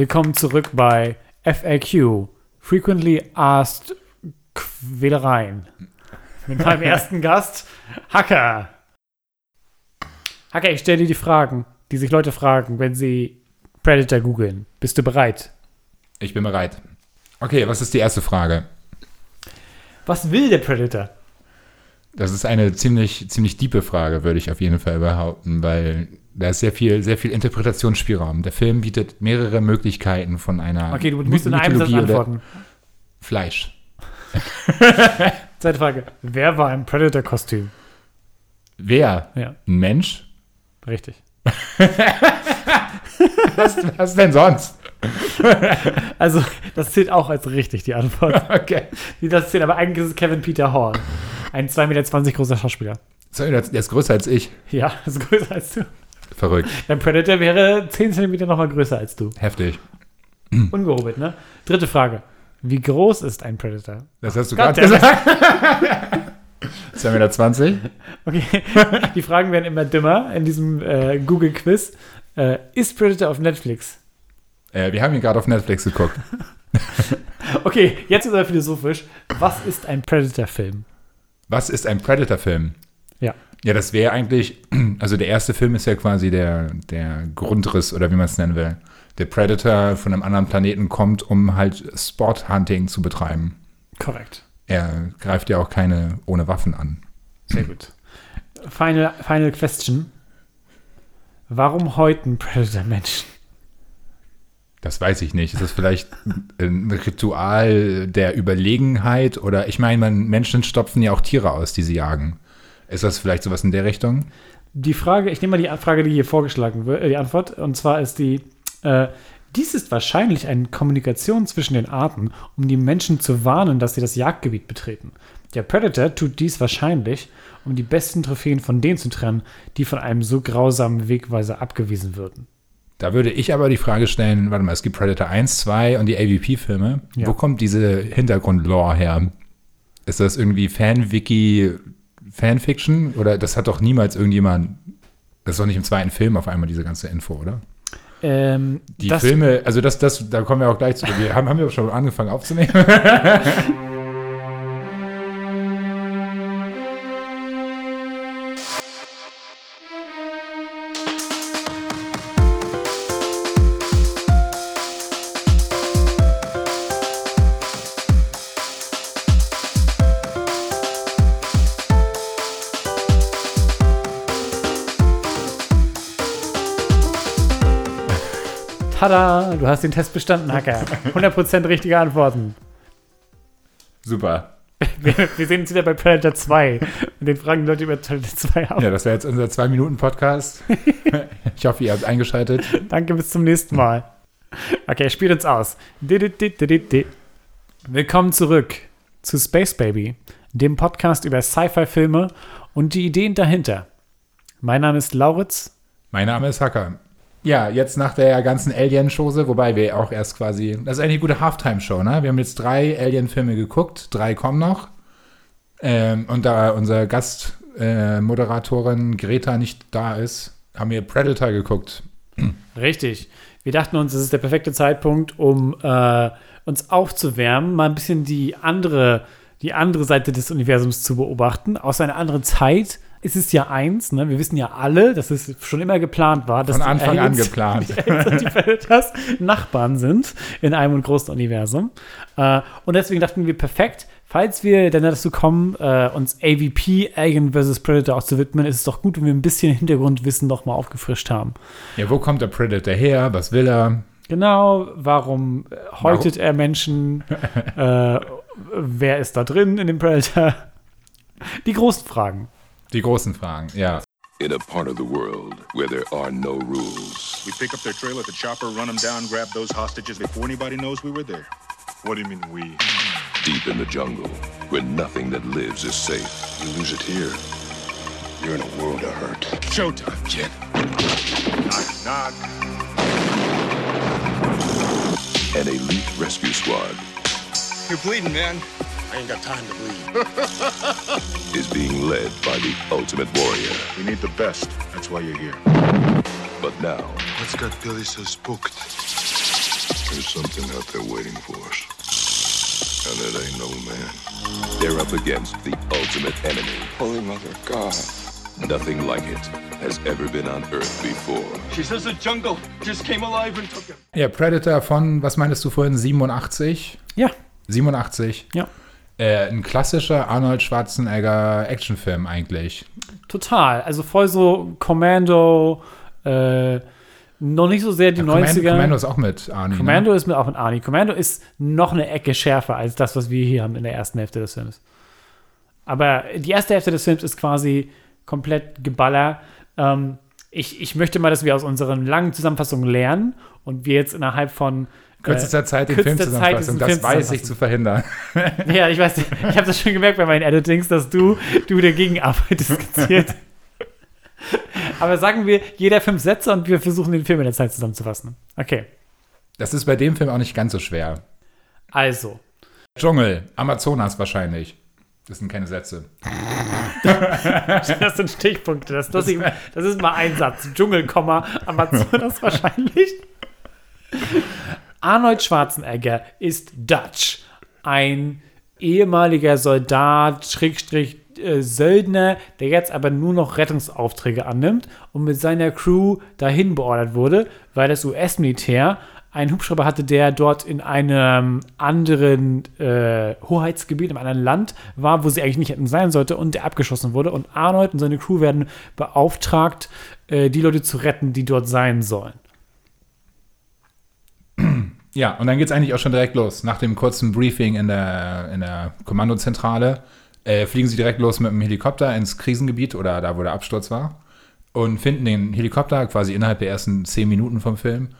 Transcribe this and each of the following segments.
Willkommen zurück bei FAQ, Frequently Asked Quälereien. Mit meinem ersten Gast, Hacker. Hacker, ich stelle dir die Fragen, die sich Leute fragen, wenn sie Predator googeln. Bist du bereit? Ich bin bereit. Okay, was ist die erste Frage? Was will der Predator? Das ist eine ziemlich, ziemlich diepe Frage, würde ich auf jeden Fall behaupten, weil da ist sehr viel, sehr viel Interpretationsspielraum. Der Film bietet mehrere Möglichkeiten von einer Okay, du musst in einem Satz antworten. Fleisch. Zweite Frage. Wer war im Predator-Kostüm? Wer? Ja, Ein Mensch? richtig. Was, was denn sonst? Also, das zählt auch als richtig, die Antwort. Okay. Das zählt, aber eigentlich ist es Kevin Peter Hall. Ein 2,20 Meter großer Schauspieler. Sorry, der ist größer als ich. Ja, ist größer als du. Verrückt. Dein Predator wäre 10 cm nochmal größer als du. Heftig. Ungehobelt, ne? Dritte Frage. Wie groß ist ein Predator? Das hast du gerade gesagt. 2,20 Meter. 20. Okay, die Fragen werden immer dümmer in diesem äh, Google-Quiz. Äh, ist Predator auf Netflix? Äh, wir haben ihn gerade auf Netflix geguckt. Okay, jetzt ist er philosophisch. Was ist ein Predator-Film? Was ist ein Predator-Film? Ja. Ja, das wäre eigentlich, also der erste Film ist ja quasi der, der Grundriss oder wie man es nennen will. Der Predator von einem anderen Planeten kommt, um halt Sport-Hunting zu betreiben. Korrekt. Er greift ja auch keine ohne Waffen an. Sehr gut. Final, final question. Warum häuten Predator Menschen? Das weiß ich nicht. Ist das vielleicht ein Ritual der Überlegenheit? Oder ich meine, man, Menschen stopfen ja auch Tiere aus, die sie jagen. Ist das vielleicht sowas in der Richtung? Die Frage, ich nehme mal die Frage, die hier vorgeschlagen wird, äh, die Antwort, und zwar ist die, äh, dies ist wahrscheinlich eine Kommunikation zwischen den Arten, um die Menschen zu warnen, dass sie das Jagdgebiet betreten. Der Predator tut dies wahrscheinlich, um die besten Trophäen von denen zu trennen, die von einem so grausamen Wegweiser abgewiesen würden. Da würde ich aber die Frage stellen, warte mal, es gibt Predator 1, 2 und die AVP-Filme. Ja. Wo kommt diese Hintergrundlore her? Ist das irgendwie Fan-Wiki, Fanfiction? Oder das hat doch niemals irgendjemand, das ist doch nicht im zweiten Film auf einmal diese ganze Info, oder? Ähm, Die Filme, also das, das, da kommen wir auch gleich zu. Wir haben, haben wir schon angefangen aufzunehmen. hast den Test bestanden, Hacker. 100% richtige Antworten. Super. Wir, wir sehen uns wieder bei Predator 2. Und den fragen die Leute über Predator 2 ab. Ja, das wäre jetzt unser Zwei-Minuten-Podcast. Ich hoffe, ihr habt eingeschaltet. Danke, bis zum nächsten Mal. Okay, spielt uns aus. Willkommen zurück zu Space Baby, dem Podcast über Sci-Fi-Filme und die Ideen dahinter. Mein Name ist Lauritz. Mein Name ist Hacker. Ja, jetzt nach der ganzen Alien-Chose, wobei wir auch erst quasi, das ist eigentlich eine gute Halftime-Show, ne? Wir haben jetzt drei Alien-Filme geguckt, drei kommen noch. Ähm, und da unser Gastmoderatorin äh, Greta nicht da ist, haben wir Predator geguckt. Richtig. Wir dachten uns, es ist der perfekte Zeitpunkt, um äh, uns aufzuwärmen, mal ein bisschen die andere, die andere Seite des Universums zu beobachten, aus einer anderen Zeit. Es ist ja eins, ne? wir wissen ja alle, dass es schon immer geplant war, dass Von die Anfang an Aliens- geplant. die Aliens und die Predators Nachbarn sind in einem und großen Universum. Äh, und deswegen dachten wir, perfekt, falls wir dann dazu kommen, äh, uns AVP, Alien vs. Predator auch zu widmen, ist es doch gut, wenn wir ein bisschen Hintergrundwissen noch mal aufgefrischt haben. Ja, wo kommt der Predator her? Was will er? Genau, warum äh, häutet er Menschen? äh, wer ist da drin in dem Predator? Die großen Fragen. Die großen Fragen, ja. In a part of the world where there are no rules, We pick up their trail at the chopper, run them down, grab those hostages before anybody knows we were there. What do you mean we? deep in the jungle, where nothing that lives is safe. You lose it here, you're in a world of hurt. Showtime, kid. Knock, knock. An elite rescue squad You're bleeding, man. I ain't got time to bleed. is being led by the ultimate warrior. We need the best. That's why you're here. But now, What's got Billy so spooked? There's something out there waiting for us. And it ain't no man. They're up against the ultimate enemy. Holy Mother of God. Nothing like it has ever been on Earth before. She says the jungle just came alive and took him. Ja, Predator von, was meinst du vorhin, 87? Ja, 87. ja. Äh, ein klassischer Arnold Schwarzenegger Actionfilm eigentlich. Total. Also voll so Commando, äh, noch nicht so sehr die Commando, 90er. Commando ist auch mit Arnie. Commando Ne? ist mit auch mit Arnie. Commando ist noch eine Ecke schärfer als das, was wir hier haben in der ersten Hälfte des Films. Aber die erste Hälfte des Films ist quasi komplett Geballer. Ähm, ich, ich möchte mal, dass wir aus unseren langen Zusammenfassungen lernen und wir jetzt innerhalb von Kürzester äh, Zeit den Film diesen Das Film weiß ich zu verhindern. Ja, ich weiß, ich habe das schon gemerkt bei meinen Editings, dass du, du dagegen arbeitest skizziert. Aber sagen wir, jeder fünf Sätze und wir versuchen den Film in der Zeit zusammenzufassen. Okay, Das ist bei dem Film auch nicht ganz so schwer. also. Dschungel, Amazonas wahrscheinlich. Das sind keine Sätze. Das sind Stichpunkte. Das, das, ist, das ist mal ein Satz. Dschungel, Amazonas wahrscheinlich. Arnold Schwarzenegger ist Dutch. Ein ehemaliger Soldat, Schrägstrich, äh, Söldner, der jetzt aber nur noch Rettungsaufträge annimmt und mit seiner Crew dahin beordert wurde, weil das US-Militär einen Hubschrauber hatte, der dort in einem anderen äh, Hoheitsgebiet, in einem anderen Land war, wo sie eigentlich nicht hätten sein sollte und der abgeschossen wurde. Und Arnold und seine Crew werden beauftragt, äh, die Leute zu retten, die dort sein sollen. Ja, und dann geht es eigentlich auch schon direkt los. Nach dem kurzen Briefing in der, in der Kommandozentrale äh, fliegen sie direkt los mit dem Helikopter ins Krisengebiet oder da, wo der Absturz war und finden den Helikopter quasi innerhalb der ersten zehn Minuten vom Film.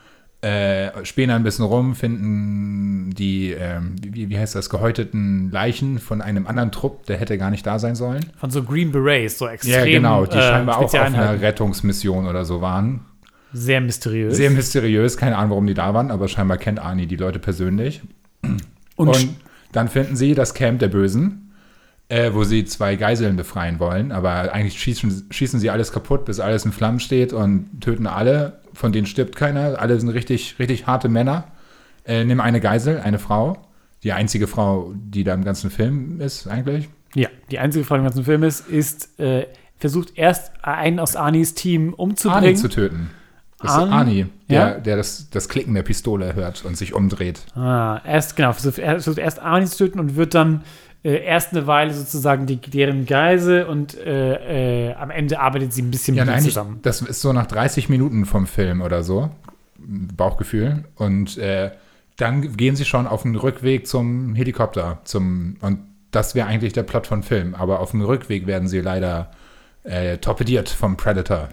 Äh, spähen ein bisschen rum, finden die, ähm, wie, wie heißt das, gehäuteten Leichen von einem anderen Trupp, der hätte gar nicht da sein sollen. Von so Green Berets, so extrem. Ja, genau, die äh, scheinbar auch auf einer. Rettungsmission oder so waren. Sehr mysteriös. Sehr mysteriös, keine Ahnung, warum die da waren, aber scheinbar kennt Arnie die Leute persönlich. und, Und dann finden sie das Camp der Bösen, äh, wo sie zwei Geiseln befreien wollen. Aber eigentlich schießen, schießen sie alles kaputt, bis alles in Flammen steht und töten alle. Von denen stirbt keiner. Alle sind richtig, richtig harte Männer. Äh, nimm eine Geisel, eine Frau. Die einzige Frau, die da im ganzen Film ist, eigentlich. ja, die einzige Frage im ganzen Film ist, ist äh, versucht erst einen aus Arnis Team umzubringen. Arnie zu töten. Das ist Arnie? Arnie, der, Ja? der das, das Klicken der Pistole hört und sich umdreht. Ah, erst, genau, versucht, er erst Arnie zu töten und wird dann äh, erst eine Weile sozusagen die, deren Geise und äh, äh, am Ende arbeitet sie ein bisschen Ja, mit nein, zusammen. das ist so nach 30 Minuten vom Film oder so. Bauchgefühl. Und äh, dann gehen sie schon auf den Rückweg zum Helikopter. Zum, und das wäre eigentlich der Plot von Film. Aber auf dem Rückweg werden sie leider äh, torpediert vom Predator.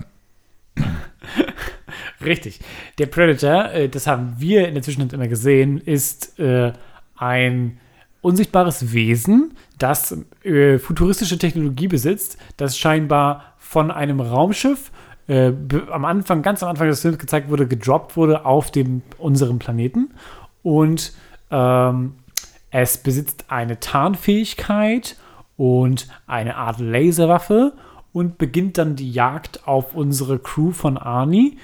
Richtig. Der Predator, äh, das haben wir in der Zwischenzeit immer gesehen, ist äh, ein unsichtbares Wesen, das äh, futuristische Technologie besitzt, das scheinbar von einem Raumschiff äh, am Anfang, ganz am Anfang des Films gezeigt wurde, gedroppt wurde auf dem unserem Planeten. Und ähm, es besitzt eine Tarnfähigkeit und eine Art Laserwaffe und beginnt dann die Jagd auf unsere Crew von Arnie.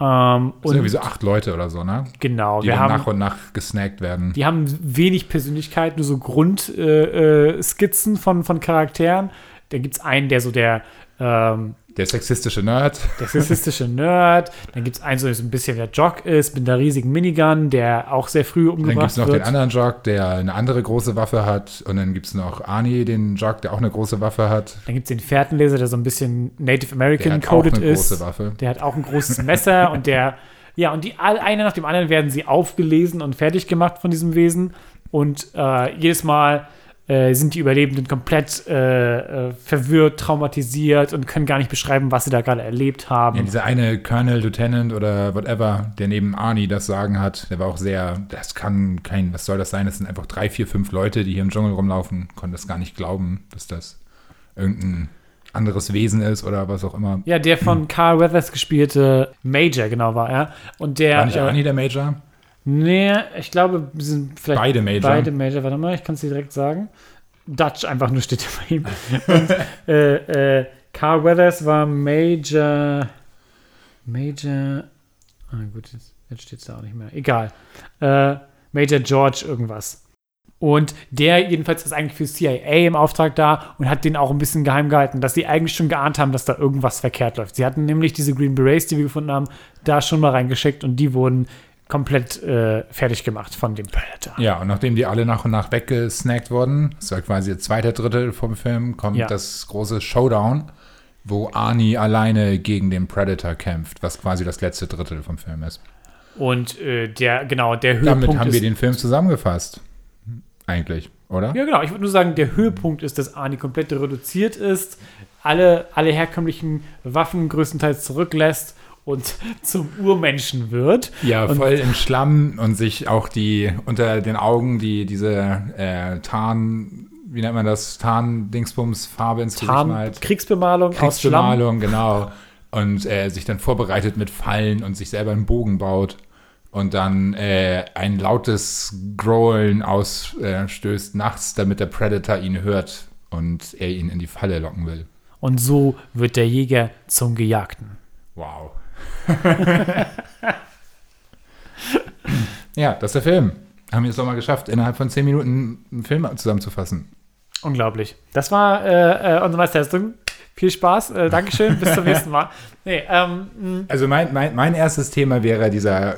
Ähm, Das sind irgendwie so acht Leute oder so, ne? genau, Die wir haben, nach und nach gesnackt werden. die haben wenig Persönlichkeit, nur so Grundskizzen äh, äh, von, von Charakteren. Da gibt es einen, der so der, ähm, Der sexistische Nerd. der sexistische Nerd. Dann gibt es einen, so so ein bisschen der Jock ist mit einer riesigen Minigun, der auch sehr früh Dann gibt umgebracht es noch wird. den anderen Jock, der eine andere große Waffe hat. Und dann gibt es noch Arnie, den Jock, der auch eine große Waffe hat. Dann gibt es den Fährtenleser, der so ein bisschen Native Der American hat auch coded eine ist. große Waffe. Der hat auch ein großes Messer und der, ja, und die all, einer nach dem anderen werden sie aufgelesen und fertig gemacht von diesem Wesen. Und äh, jedes Mal äh, sind die Überlebenden komplett äh, äh, verwirrt, traumatisiert und können gar nicht beschreiben, was sie da gerade erlebt haben. Ja, dieser eine Colonel, Lieutenant oder whatever, der neben Arnie das Sagen hat, der war auch sehr, das kann kein, was soll das sein? Das sind einfach drei, vier, fünf Leute, die hier im Dschungel rumlaufen, konnte das gar nicht glauben, dass das irgendein anderes Wesen ist oder was auch immer. ja, der von Carl Weathers gespielte Major, genau war er. Und der. War nicht äh, Arnie der Major? Nee, ich glaube, wir sind vielleicht Beide Major. Beide Major, warte mal, ich kann es dir direkt sagen. Dutch einfach nur steht bei ihm. Und äh, äh, Carl Weathers war Major. Major. Ah, gut, jetzt. Jetzt steht es da auch nicht mehr. Egal. Äh, Major George irgendwas. Und der jedenfalls ist eigentlich für CIA im Auftrag da und hat den auch ein bisschen geheim gehalten, dass sie eigentlich schon geahnt haben, dass da irgendwas verkehrt läuft. Sie hatten nämlich diese Green Berets, die wir gefunden haben, da schon mal reingeschickt und die wurden komplett äh, fertig gemacht von dem Predator. Ja, und nachdem die alle nach und nach weggesnackt wurden, das war quasi der zweite Drittel vom Film, kommt Ja. das große Showdown, wo Arnie alleine gegen den Predator kämpft, was quasi das letzte Drittel vom Film ist. Und äh, der, genau, der Höhepunkt Damit haben wir den Film zusammengefasst. Eigentlich, oder? Ja, genau. Ich würde nur sagen, der Höhepunkt ist, dass Arnie komplett reduziert ist, alle, alle herkömmlichen Waffen größtenteils zurücklässt und zum Urmenschen wird. Ja, Und- voll im Schlamm und sich auch die unter den Augen die diese äh, Tarn, wie nennt man das, Tarn-Dingsbums-Farbe ins Gesicht Tarn malt. Kriegsbemalung, aus Schlamm. Kriegsbemalung, genau. Und äh, sich dann vorbereitet mit Fallen und sich selber einen Bogen baut und dann äh, ein lautes Growlen ausstößt nachts, damit der Predator ihn hört und er ihn in die Falle locken will. Und so wird der Jäger zum Gejagten. Wow. Ja, das ist der Film. Haben wir es doch mal geschafft, innerhalb von zehn Minuten einen Film zusammenzufassen. Unglaublich. Das war äh, äh, unsere Meisterleistung. Viel Spaß. Äh, Dankeschön. Bis zum nächsten Mal. Nee, ähm, mh, Also mein, mein, mein erstes Thema wäre dieser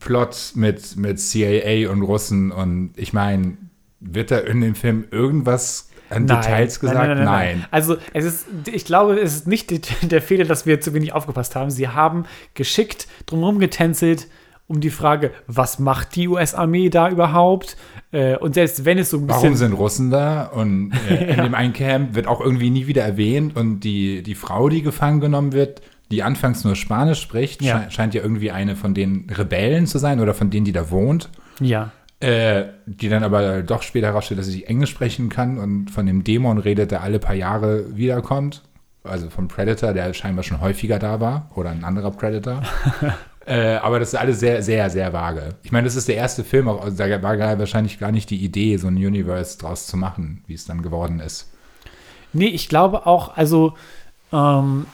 Plot mit, mit CIA und Russen und ich meine, wird da in dem Film irgendwas an Details gesagt? Nein. Also es ist, ich glaube, es ist nicht die- der Fehler, dass wir zu wenig aufgepasst haben. Sie haben geschickt drumherum getänzelt um die Frage, was macht die US-Armee da überhaupt? Äh, und selbst wenn es so ein bisschen Warum sind Russen da? Und äh, in dem einen Camp wird auch irgendwie nie wieder erwähnt. Und die, die Frau, die gefangen genommen wird, die anfangs nur Spanisch spricht, Ja. sche scheint ja irgendwie eine von den Rebellen zu sein oder von denen, die da wohnt. ja, Äh, die dann aber doch später herausstellt, dass sie Englisch sprechen kann und von dem Dämon redet, der alle paar Jahre wiederkommt. Also vom Predator, der scheinbar schon häufiger da war. Oder ein anderer Predator. äh, aber das ist alles sehr, sehr, sehr vage. Ich meine, das ist der erste Film, auch, also da war wahrscheinlich gar nicht die Idee, so ein Universe draus zu machen, wie es dann geworden ist. Nee, ich glaube auch, also, ähm,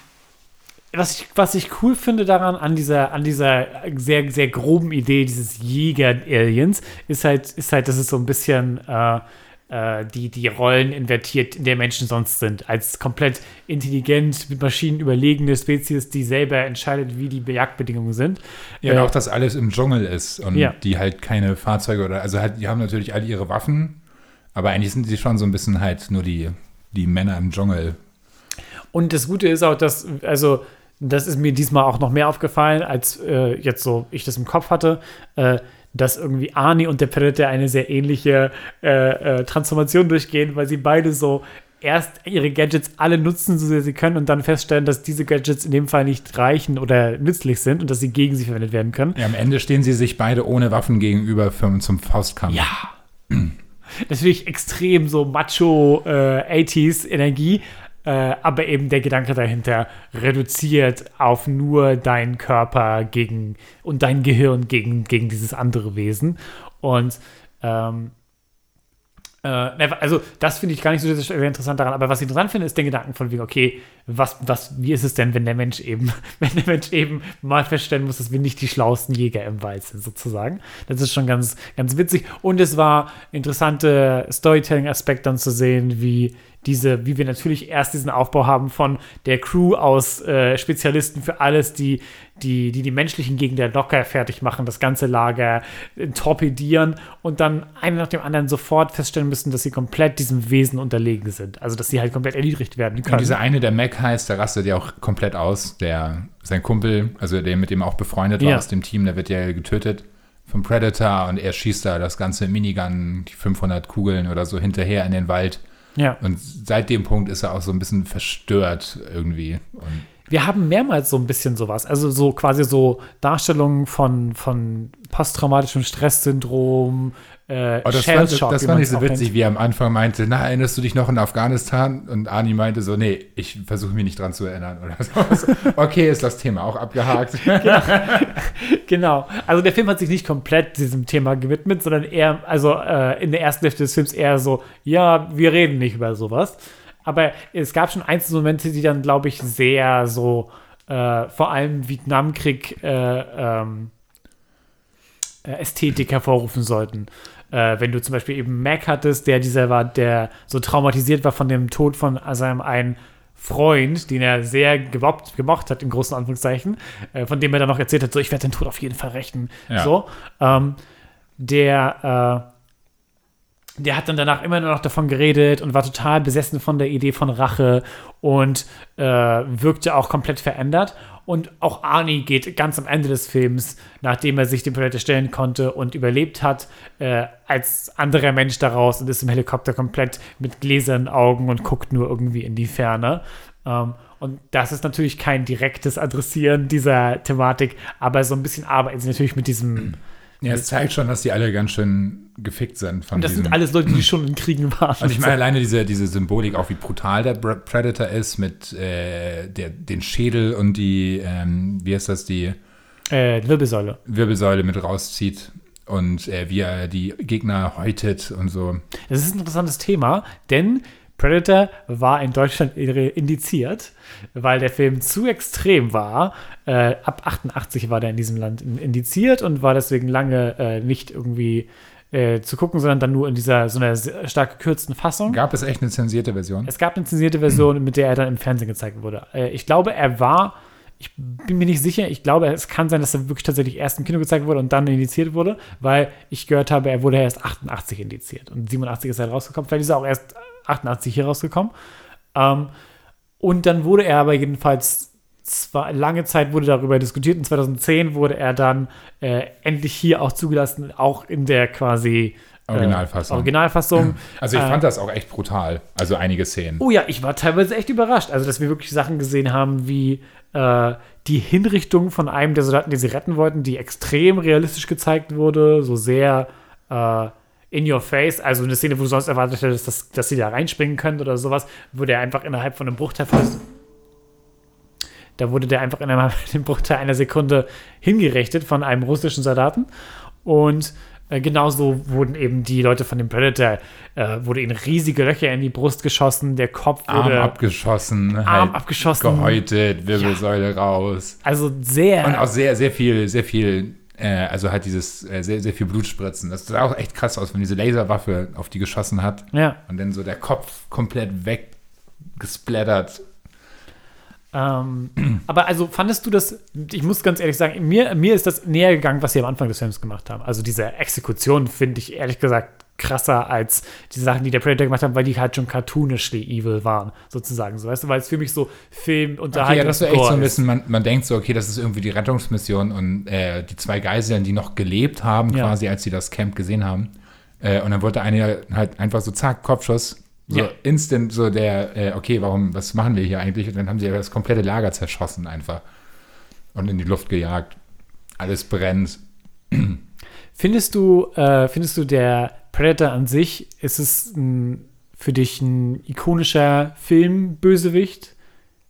was ich, was ich cool finde daran, an dieser, an dieser sehr, sehr groben Idee dieses Jäger-Aliens, ist halt, ist halt, dass es so ein bisschen äh, äh, die, die Rollen invertiert, in der Menschen sonst sind. Als komplett intelligent, mit Maschinen überlegene Spezies, die selber entscheidet, wie die Jagdbedingungen sind. Ja, und Äh, auch, dass alles im Dschungel ist und Ja. die halt keine Fahrzeuge oder, also halt, die haben natürlich alle ihre Waffen, aber eigentlich sind die schon so ein bisschen halt nur die, die Männer im Dschungel. Und das Gute ist auch, dass, also, das ist mir diesmal auch noch mehr aufgefallen, als äh, jetzt so ich das im Kopf hatte, äh, dass irgendwie Arnie und der Predator eine sehr ähnliche äh, äh, Transformation durchgehen, weil sie beide so erst ihre Gadgets alle nutzen, so sehr sie können, und dann feststellen, dass diese Gadgets in dem Fall nicht reichen oder nützlich sind und dass sie gegen sie verwendet werden können. Ja, am Ende stehen sie sich beide ohne Waffen gegenüber für, zum Faustkampf. Ja. Das finde ich extrem so macho äh, 80s Energie, äh, aber eben der Gedanke dahinter reduziert auf nur deinen Körper gegen und dein Gehirn gegen, gegen dieses andere Wesen. Und ähm, äh, also das finde ich gar nicht so sehr interessant daran, aber was ich interessant finde, ist der Gedanken von wegen, okay, was, was, wie ist es denn, wenn der Mensch eben, wenn der Mensch eben mal feststellen muss, dass wir nicht die schlauesten Jäger im Wald sind, sozusagen. Das ist schon ganz, ganz witzig. Und es war interessante Storytelling-Aspekt dann zu sehen, wie diese, wie wir natürlich erst diesen Aufbau haben von der Crew aus äh, Spezialisten für alles, die, die, die die menschlichen Gegner locker fertig machen, das ganze Lager äh, torpedieren und dann einer nach dem anderen sofort feststellen müssen, dass sie komplett diesem Wesen unterlegen sind. Also, dass sie halt komplett erniedrigt werden können. Und dieser eine, der Mac heißt, der rastet ja auch komplett aus. Der, sein Kumpel, also der mit dem auch befreundet war Ja. aus dem Team, der wird ja getötet vom Predator und er schießt da das ganze Minigun, die 500 Kugeln oder so hinterher in den Wald. Ja. Und seit dem Punkt ist er auch so ein bisschen verstört irgendwie. Und Wir haben mehrmals so ein bisschen sowas. Also so quasi so Darstellungen von, von posttraumatischem Stresssyndrom, äh, Oh, das, fand, das wie fand ich so witzig, nennt. wie er am Anfang meinte, na, erinnerst du dich noch in Afghanistan? Und Ani meinte so, nee, ich versuche mich nicht dran zu erinnern. Oder so. okay, ist das Thema auch abgehakt. Genau. Also der Film hat sich nicht komplett diesem Thema gewidmet, sondern eher, also äh, in der ersten Hälfte des Films eher so, ja, wir reden nicht über sowas. Aber es gab schon einzelne Momente, die dann, glaube ich, sehr so, äh, vor allem Vietnamkrieg, äh, ähm, äh, Ästhetik hervorrufen sollten. Äh, wenn du zum Beispiel eben Mac hattest, der dieser war, der so traumatisiert war von dem Tod von seinem einen Freund, den er sehr gemobbt, gemocht hat, in großen Anführungszeichen, äh, von dem er dann noch erzählt hat, so, ich werde den Tod auf jeden Fall rächen. Ja. So, ähm, der, äh, der hat dann danach immer nur noch davon geredet und war total besessen von der Idee von Rache und äh, wirkte auch komplett verändert. Und auch Arnie geht ganz am Ende des Films, nachdem er sich dem Predator stellen konnte und überlebt hat, äh, als anderer Mensch daraus und ist im Helikopter komplett mit gläsernen Augen und guckt nur irgendwie in die Ferne. Ähm, und das ist natürlich kein direktes Adressieren dieser Thematik, aber so ein bisschen arbeiten sie natürlich mit diesem. Ja, es zeigt schon, dass die alle ganz schön gefickt sind von Und das diesem. sind alles Leute, die schon in Kriegen waren. und ich meine alleine diese, diese Symbolik, auch wie brutal der Predator ist mit äh, der, den Schädel und die, ähm, wie heißt das, die äh, Wirbelsäule. Wirbelsäule mit rauszieht und äh, wie er die Gegner häutet und so. Das ist ein interessantes Thema, denn Predator war in Deutschland indiziert, weil der Film zu extrem war. Äh, ab 88 war der in diesem Land in- indiziert und war deswegen lange äh, nicht irgendwie äh, zu gucken, sondern dann nur in dieser so einer stark gekürzten Fassung. Gab es echt eine zensierte Version? Es gab eine zensierte Version, mit der er dann im Fernsehen gezeigt wurde. Äh, ich glaube, er war, ich bin mir nicht sicher, ich glaube, es kann sein, dass er wirklich tatsächlich erst im Kino gezeigt wurde und dann indiziert wurde, weil ich gehört habe, er wurde erst 88 indiziert und 87 ist er rausgekommen. Vielleicht ist er auch erst 88 hier rausgekommen. Ähm, und dann wurde er aber jedenfalls zwar lange Zeit wurde darüber diskutiert. In 2010 wurde er dann äh, endlich hier auch zugelassen, auch in der quasi äh, Originalfassung. Originalfassung. Also ich Äh, fand das auch echt brutal. Also einige Szenen. Oh ja, ich war teilweise echt überrascht. Also, dass wir wirklich Sachen gesehen haben, wie äh, die Hinrichtung von einem der Soldaten, die sie retten wollten, die extrem realistisch gezeigt wurde, so sehr äh, in your face. Also eine Szene, wo du sonst erwartet hättest, dass, dass sie da reinspringen können oder sowas, wurde er einfach innerhalb von einem Bruchteil fast. Da wurde der einfach innerhalb einem Bruchteil einer Sekunde hingerichtet von einem russischen Soldaten. Und äh, genauso wurden eben die Leute von dem Predator, äh, wurde ihnen riesige Löcher in die Brust geschossen, der Kopf Arm wurde. abgeschossen, Arm halt abgeschossen. gehäutet, Wirbelsäule raus. Also sehr. Und auch sehr, sehr viel, sehr viel, also halt dieses äh, sehr, sehr viel Blutspritzen. Das sah auch echt krass aus, wenn diese Laserwaffe auf die geschossen hat. ja. Und dann so der Kopf komplett weggesplattert. Ähm, aber also fandest du das, ich muss ganz ehrlich sagen, mir, mir ist das näher gegangen, was sie am Anfang des Films gemacht haben. Also diese Exekution finde ich ehrlich gesagt krasser als die Sachen, die der Predator gemacht hat, weil die halt schon cartoonishly evil waren, sozusagen. So, weißt du, weil es für mich so Film, Okay, Unterhaltung, ja, das ist echt so ein bisschen, man, man denkt so, okay, das ist irgendwie die Rettungsmission und äh, die zwei Geiseln, die noch gelebt haben, Ja. quasi, als sie das Camp gesehen haben. Äh, und dann wollte eine halt einfach so, zack, Kopfschuss, so Ja. instant so der, äh, okay, warum, was machen wir hier eigentlich? Und dann haben sie ja das komplette Lager zerschossen einfach und in die Luft gejagt. Alles brennt. Findest du, äh, findest du der Predator an sich, ist es ein, für dich ein ikonischer Film-Bösewicht?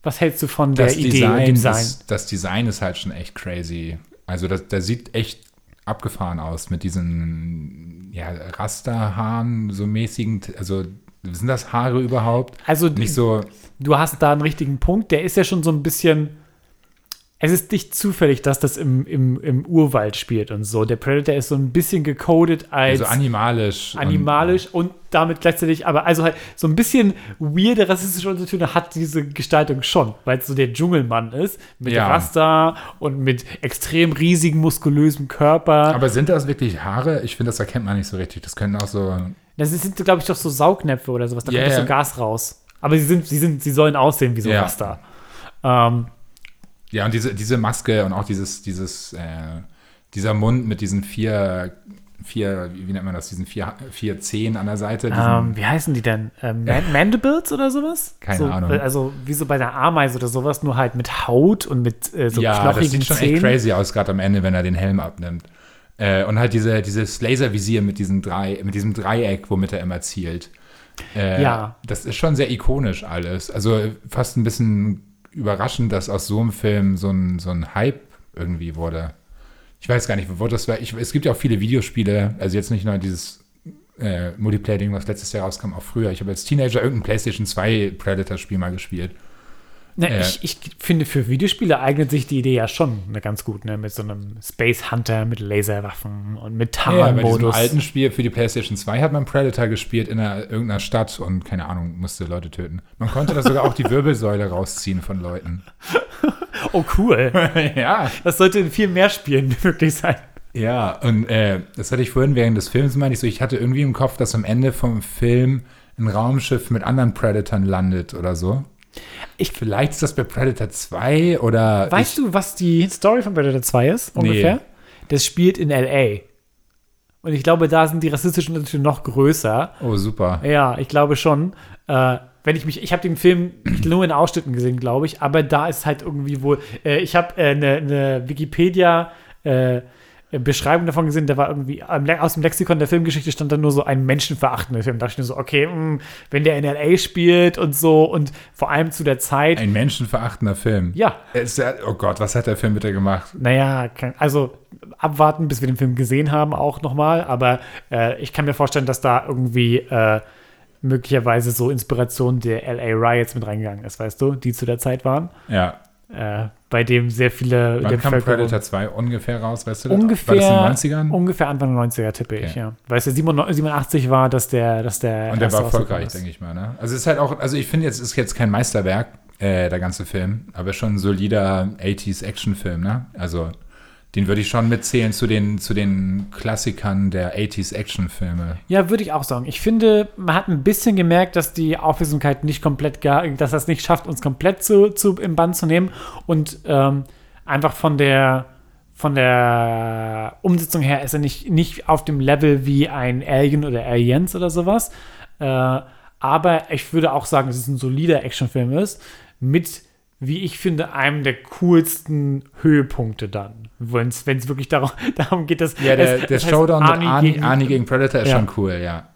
Was hältst du von der Das Idee Design, und dem Design? Ist, das Design ist halt schon echt crazy. Also das, der sieht echt abgefahren aus mit diesen ja, Rasterhaaren, so mäßigen, also sind das Haare überhaupt? Also Nicht so, du hast da einen richtigen Punkt. Der ist ja schon so ein bisschen. Es ist nicht zufällig, dass das im, im, im Urwald spielt und so. Der Predator ist so ein bisschen gecodet als so animalisch. und- animalisch und, damit gleichzeitig, aber also halt so ein bisschen weirde rassistische Untertöne hat diese Gestaltung schon, weil es so der Dschungelmann ist, mit Ja. Rasta und mit extrem riesigen, muskulösem Körper. Aber sind das wirklich Haare? Ich finde, das erkennt man nicht so richtig. Das können auch so. das sind, glaube ich, doch so Saugnäpfe oder sowas, da Ja, kommt so. Gas raus. Aber sie sind, sie sind, sie sollen aussehen wie so Ja. Rasta. Ähm, Ja, und diese, diese Maske und auch dieses, dieses, äh, dieser Mund mit diesen vier, vier, wie nennt man das, diesen vier, vier Zehen an der Seite. Diesen, Ähm, wie heißen die denn? Ähm, Man Mandibles oder sowas? Keine so, Ahnung. äh, Also wie so bei der Ameise oder sowas, nur halt mit Haut und mit äh, so ja, das knochigen sieht schon Zähnen. echt crazy aus, gerade am Ende, wenn er den Helm abnimmt. Äh, und halt diese, dieses Laservisier mit diesem, drei, mit diesem Dreieck, womit er immer zielt. Äh, Ja. Das ist schon sehr ikonisch alles. Also fast ein bisschen überraschend, dass aus so einem Film so ein, so ein Hype irgendwie wurde. Ich weiß gar nicht, wo das war. Ich, es gibt ja auch viele Videospiele, also jetzt nicht nur dieses äh, Multiplayer-Ding, was letztes Jahr rauskam, auch früher. Ich habe als Teenager irgendein PlayStation 2 Predator-Spiel mal gespielt. Na, Äh. ich, ich finde, für Videospiele eignet sich die Idee ja schon ne, ganz gut, ne? Mit so einem Space Hunter, mit Laserwaffen und mit Ja, bei Tarnmodus. alten Spiel für die PlayStation 2 hat man Predator gespielt in einer, irgendeiner Stadt und keine Ahnung, musste Leute töten. Man konnte da sogar auch die Wirbelsäule rausziehen von Leuten. oh, cool. ja. Das sollte in viel mehr Spielen möglich sein. Ja, und äh, das hatte ich vorhin während des Films, meine ich so, ich hatte irgendwie im Kopf, dass am Ende vom Film ein Raumschiff mit anderen Predatern landet oder so. Ich- Vielleicht ist das bei Predator 2 oder. Weißt du, was die Story von Predator 2 ist, ungefähr? Nee. Das spielt in L.A. Und ich glaube, da sind die rassistischen Unterschiede noch größer. ich, oh, super. Ja, ich glaube schon. Äh, wenn ich mich, ich habe den Film nur in Ausschnitten gesehen, glaube ich, aber da ist halt irgendwie wohl, äh, ich habe eine äh, ne Wikipedia äh, Beschreibung davon gesehen, da war irgendwie aus dem Lexikon der Filmgeschichte stand da nur so ein menschenverachtender Film. Da dachte ich mir so, okay, mh, wenn der in LA spielt und so und vor allem zu der Zeit, Ein menschenverachtender Film. ja, der, oh Gott, was hat der Film bitte gemacht? naja, also abwarten, bis wir den Film gesehen haben, auch nochmal. Aber äh, ich kann mir vorstellen, dass da irgendwie äh, möglicherweise so Inspiration der LA Riots mit reingegangen ist, weißt du, die zu der Zeit waren, Ja. Äh, bei dem sehr viele Wann kam Predator 2 ungefähr raus? Weißt du das? Ungefähr, War das in den 90ern? ungefähr Anfang der 90er tippe ich, Okay. ja. Weil es ja 87 87 war, dass der, dass der Und der war erfolgreich, denke ich mal. Ne? Also es ist halt auch, also ich finde jetzt ist jetzt kein Meisterwerk, äh, der ganze Film, aber schon ein solider 80s Actionfilm, ne? Also den würde ich schon mitzählen zu den, zu den Klassikern der 80s Actionfilme. Ja, würde ich auch sagen. Ich finde, man hat ein bisschen gemerkt, dass die Aufmerksamkeit nicht komplett, gar, dass das nicht schafft, uns komplett zu, zu im Bann zu nehmen und ähm, einfach von der von der Umsetzung her ist er nicht, nicht auf dem Level wie ein Alien oder Aliens oder sowas. Äh, aber ich würde auch sagen, dass es ein solider Actionfilm ist, mit, wie ich finde, einem der coolsten Höhepunkte dann. Wenn es wirklich darum, darum geht, dass Ja, der, es- der es heißt Showdown mit Arnie gegen- Arnie gegen Predator ist Ja. schon cool, ja.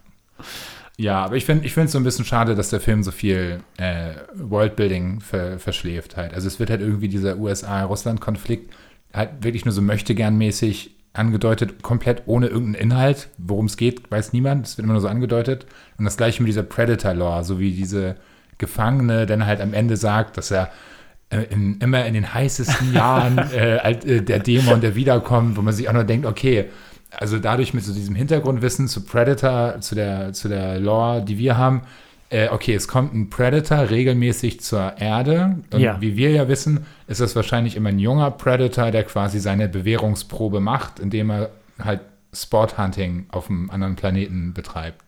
Ja, aber ich finde ich es so ein bisschen schade, dass der Film so viel äh, Worldbuilding ver verschläft halt. Also es wird halt irgendwie dieser USA-Russland-Konflikt halt wirklich nur so möchtegernmäßig angedeutet, komplett ohne irgendeinen Inhalt. Worum es geht, weiß niemand. Es wird immer nur so angedeutet. Und das gleiche mit dieser Predator-Lore, so wie diese Gefangene dann halt am Ende sagt, dass er in, immer in den heißesten Jahren äh, äh, der Dämon, der wiederkommt, wo man sich auch nur denkt, okay, also dadurch mit so diesem Hintergrundwissen zu Predator, zu der, zu der Lore, die wir haben, äh, okay, es kommt ein Predator regelmäßig zur Erde und Ja. wie wir ja wissen, ist es wahrscheinlich immer ein junger Predator, der quasi seine Bewährungsprobe macht, indem er halt Sporthunting auf einem anderen Planeten betreibt.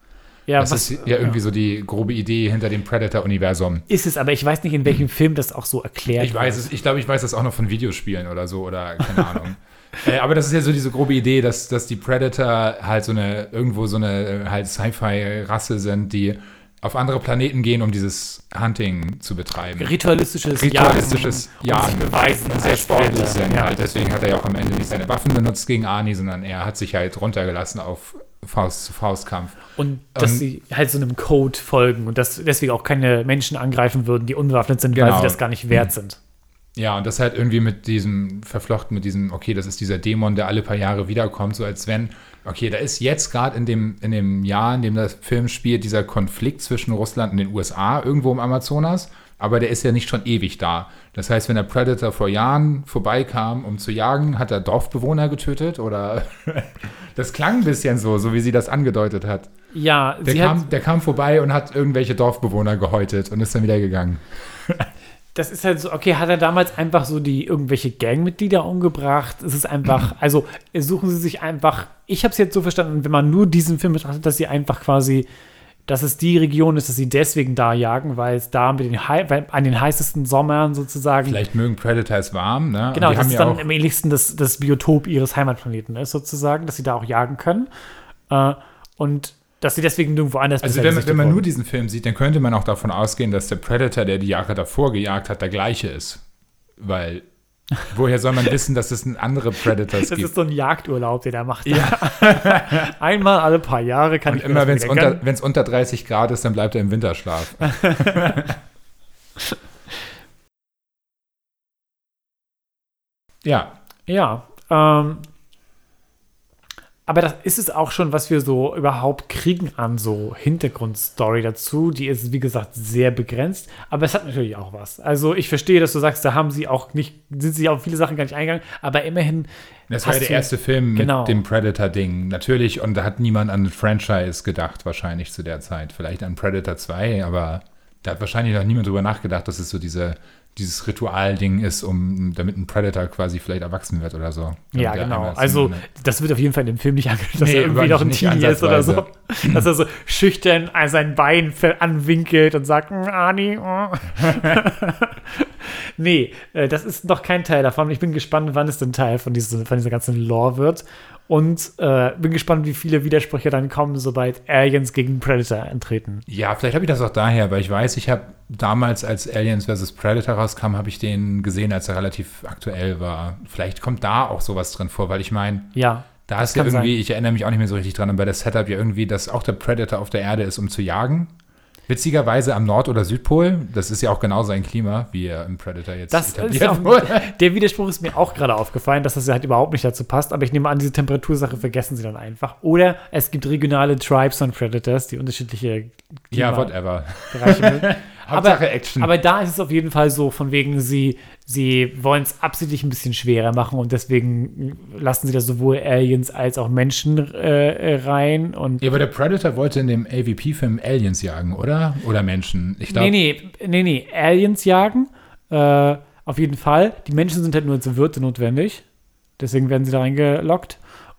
Ja, das was, ist ja irgendwie so die grobe Idee hinter dem Predator-Universum. ist es, aber ich weiß nicht, in welchem Film das auch so erklärt Ich weiß es, ich glaube, ich weiß das auch noch von Videospielen oder so oder keine Ahnung. äh, aber das ist ja so diese grobe Idee, dass, dass die Predator halt so eine, irgendwo so eine äh, halt Sci-Fi-Rasse sind, die auf andere Planeten gehen, um dieses Hunting zu betreiben. Ritualistisches, Ritualistisches Jagen, Jagen. beweisen, Und sehr sportlich sind Ja. Deswegen hat er ja auch am Ende nicht seine Waffen benutzt gegen Arnie, sondern er hat sich halt runtergelassen auf Faust zu Faustkampf. Und dass Und- sie halt so einem Code folgen und dass deswegen auch keine Menschen angreifen würden, die unbewaffnet sind, weil Genau. sie das gar nicht wert sind. Ja, und das halt irgendwie mit diesem, verflochten mit diesem, okay, das ist dieser Dämon, der alle paar Jahre wiederkommt, so als wenn, okay, da ist jetzt gerade in dem, in dem Jahr, in dem der Film spielt, dieser Konflikt zwischen Russland und den USA irgendwo im Amazonas, aber der ist ja nicht schon ewig da. Das heißt, wenn der Predator vor Jahren vorbeikam, um zu jagen, hat er Dorfbewohner getötet oder das klang ein bisschen so, so wie sie das angedeutet hat. Ja, Der kam, hat, der kam vorbei und hat irgendwelche Dorfbewohner gehäutet und ist dann wieder gegangen. das ist halt so, okay, hat er damals einfach so die irgendwelche Gangmitglieder umgebracht? Es ist einfach, also suchen sie sich einfach, ich habe es jetzt so verstanden, wenn man nur diesen Film betrachtet, dass sie einfach quasi, dass es die Region ist, dass sie deswegen da jagen, weil es da mit den, an den heißesten Sommern sozusagen Vielleicht mögen Predators warm, ne? Genau, das ist ja dann am ähnlichsten das, das Biotop ihres Heimatplaneten ist, sozusagen, dass sie da auch jagen können. Äh, und dass sie deswegen nirgendwo anders Also wenn man, wenn man nur diesen Film sieht, dann könnte man auch davon ausgehen, dass der Predator, der die Jahre davor gejagt hat, der gleiche ist. Weil woher soll man wissen, dass es einen andere Predators Das gibt? ist so ein Jagdurlaub, den er macht. Einmal alle paar Jahre kann Und ich immer das wenn es unter, unter 30 Grad ist, dann bleibt er im Winterschlaf. ja, Ja, ähm, aber das ist es auch schon, was wir so überhaupt kriegen an so Hintergrundstory dazu. Die ist, wie gesagt, sehr begrenzt, aber es hat natürlich auch was. Also ich verstehe, dass du sagst, da haben sie auch nicht, sind sie auf viele Sachen gar nicht eingegangen, aber immerhin. Das war ja der erste Film Genau. mit dem Predator-Ding. Natürlich, und da hat niemand an Franchise gedacht, wahrscheinlich zu der Zeit. Vielleicht an Predator 2, aber da hat wahrscheinlich noch niemand drüber nachgedacht, dass es so diese, dieses Ritual-Ding ist, um, damit ein Predator quasi vielleicht erwachsen wird oder so. Ja, genau. Also, das wird auf jeden Fall in dem Film nicht angekündigt, dass Nee, er irgendwie noch ein Teenie ist oder so. Dass er so schüchtern sein Bein anwinkelt und sagt, "Mm, Ani, oh. nee, äh, das ist noch kein Teil davon. Ich bin gespannt, wann es denn Teil von, diese, von dieser ganzen Lore wird. Und äh, bin gespannt, wie viele Widersprüche dann kommen, sobald Aliens gegen Predator antreten. Ja, vielleicht habe ich das auch daher, weil ich weiß, ich habe damals, als Aliens vs. Predator rauskam, habe ich den gesehen, als er relativ aktuell war. Vielleicht kommt da auch sowas drin vor, weil ich meine, Ja. da ist ja irgendwie, sein. ich erinnere mich auch nicht mehr so richtig dran, aber das Setup ja irgendwie, dass auch der Predator auf der Erde ist, um zu jagen. Witzigerweise am Nord- oder Südpol, das ist ja auch genau sein Klima, wie er im Predator jetzt Das ist etabliert auch, wurde. der Widerspruch ist mir auch gerade aufgefallen, dass das halt überhaupt nicht dazu passt. Aber ich nehme an, diese Temperatursache vergessen sie dann einfach. Oder es gibt regionale Tribes von Predators, die unterschiedliche Ja, whatever. Mögen. aber, Hauptsache Action. aber da ist es auf jeden Fall so, von wegen, sie, sie wollen es absichtlich ein bisschen schwerer machen und deswegen lassen sie da sowohl Aliens als auch Menschen äh, äh, rein. Und Ja, aber der Predator wollte in dem AVP-Film Aliens jagen, oder? Oder Menschen? Ich glaube, nee, nee, nee, nee, Aliens jagen. Äh, auf jeden Fall. Die Menschen sind halt nur als Wirte notwendig. Deswegen werden sie da reingelockt.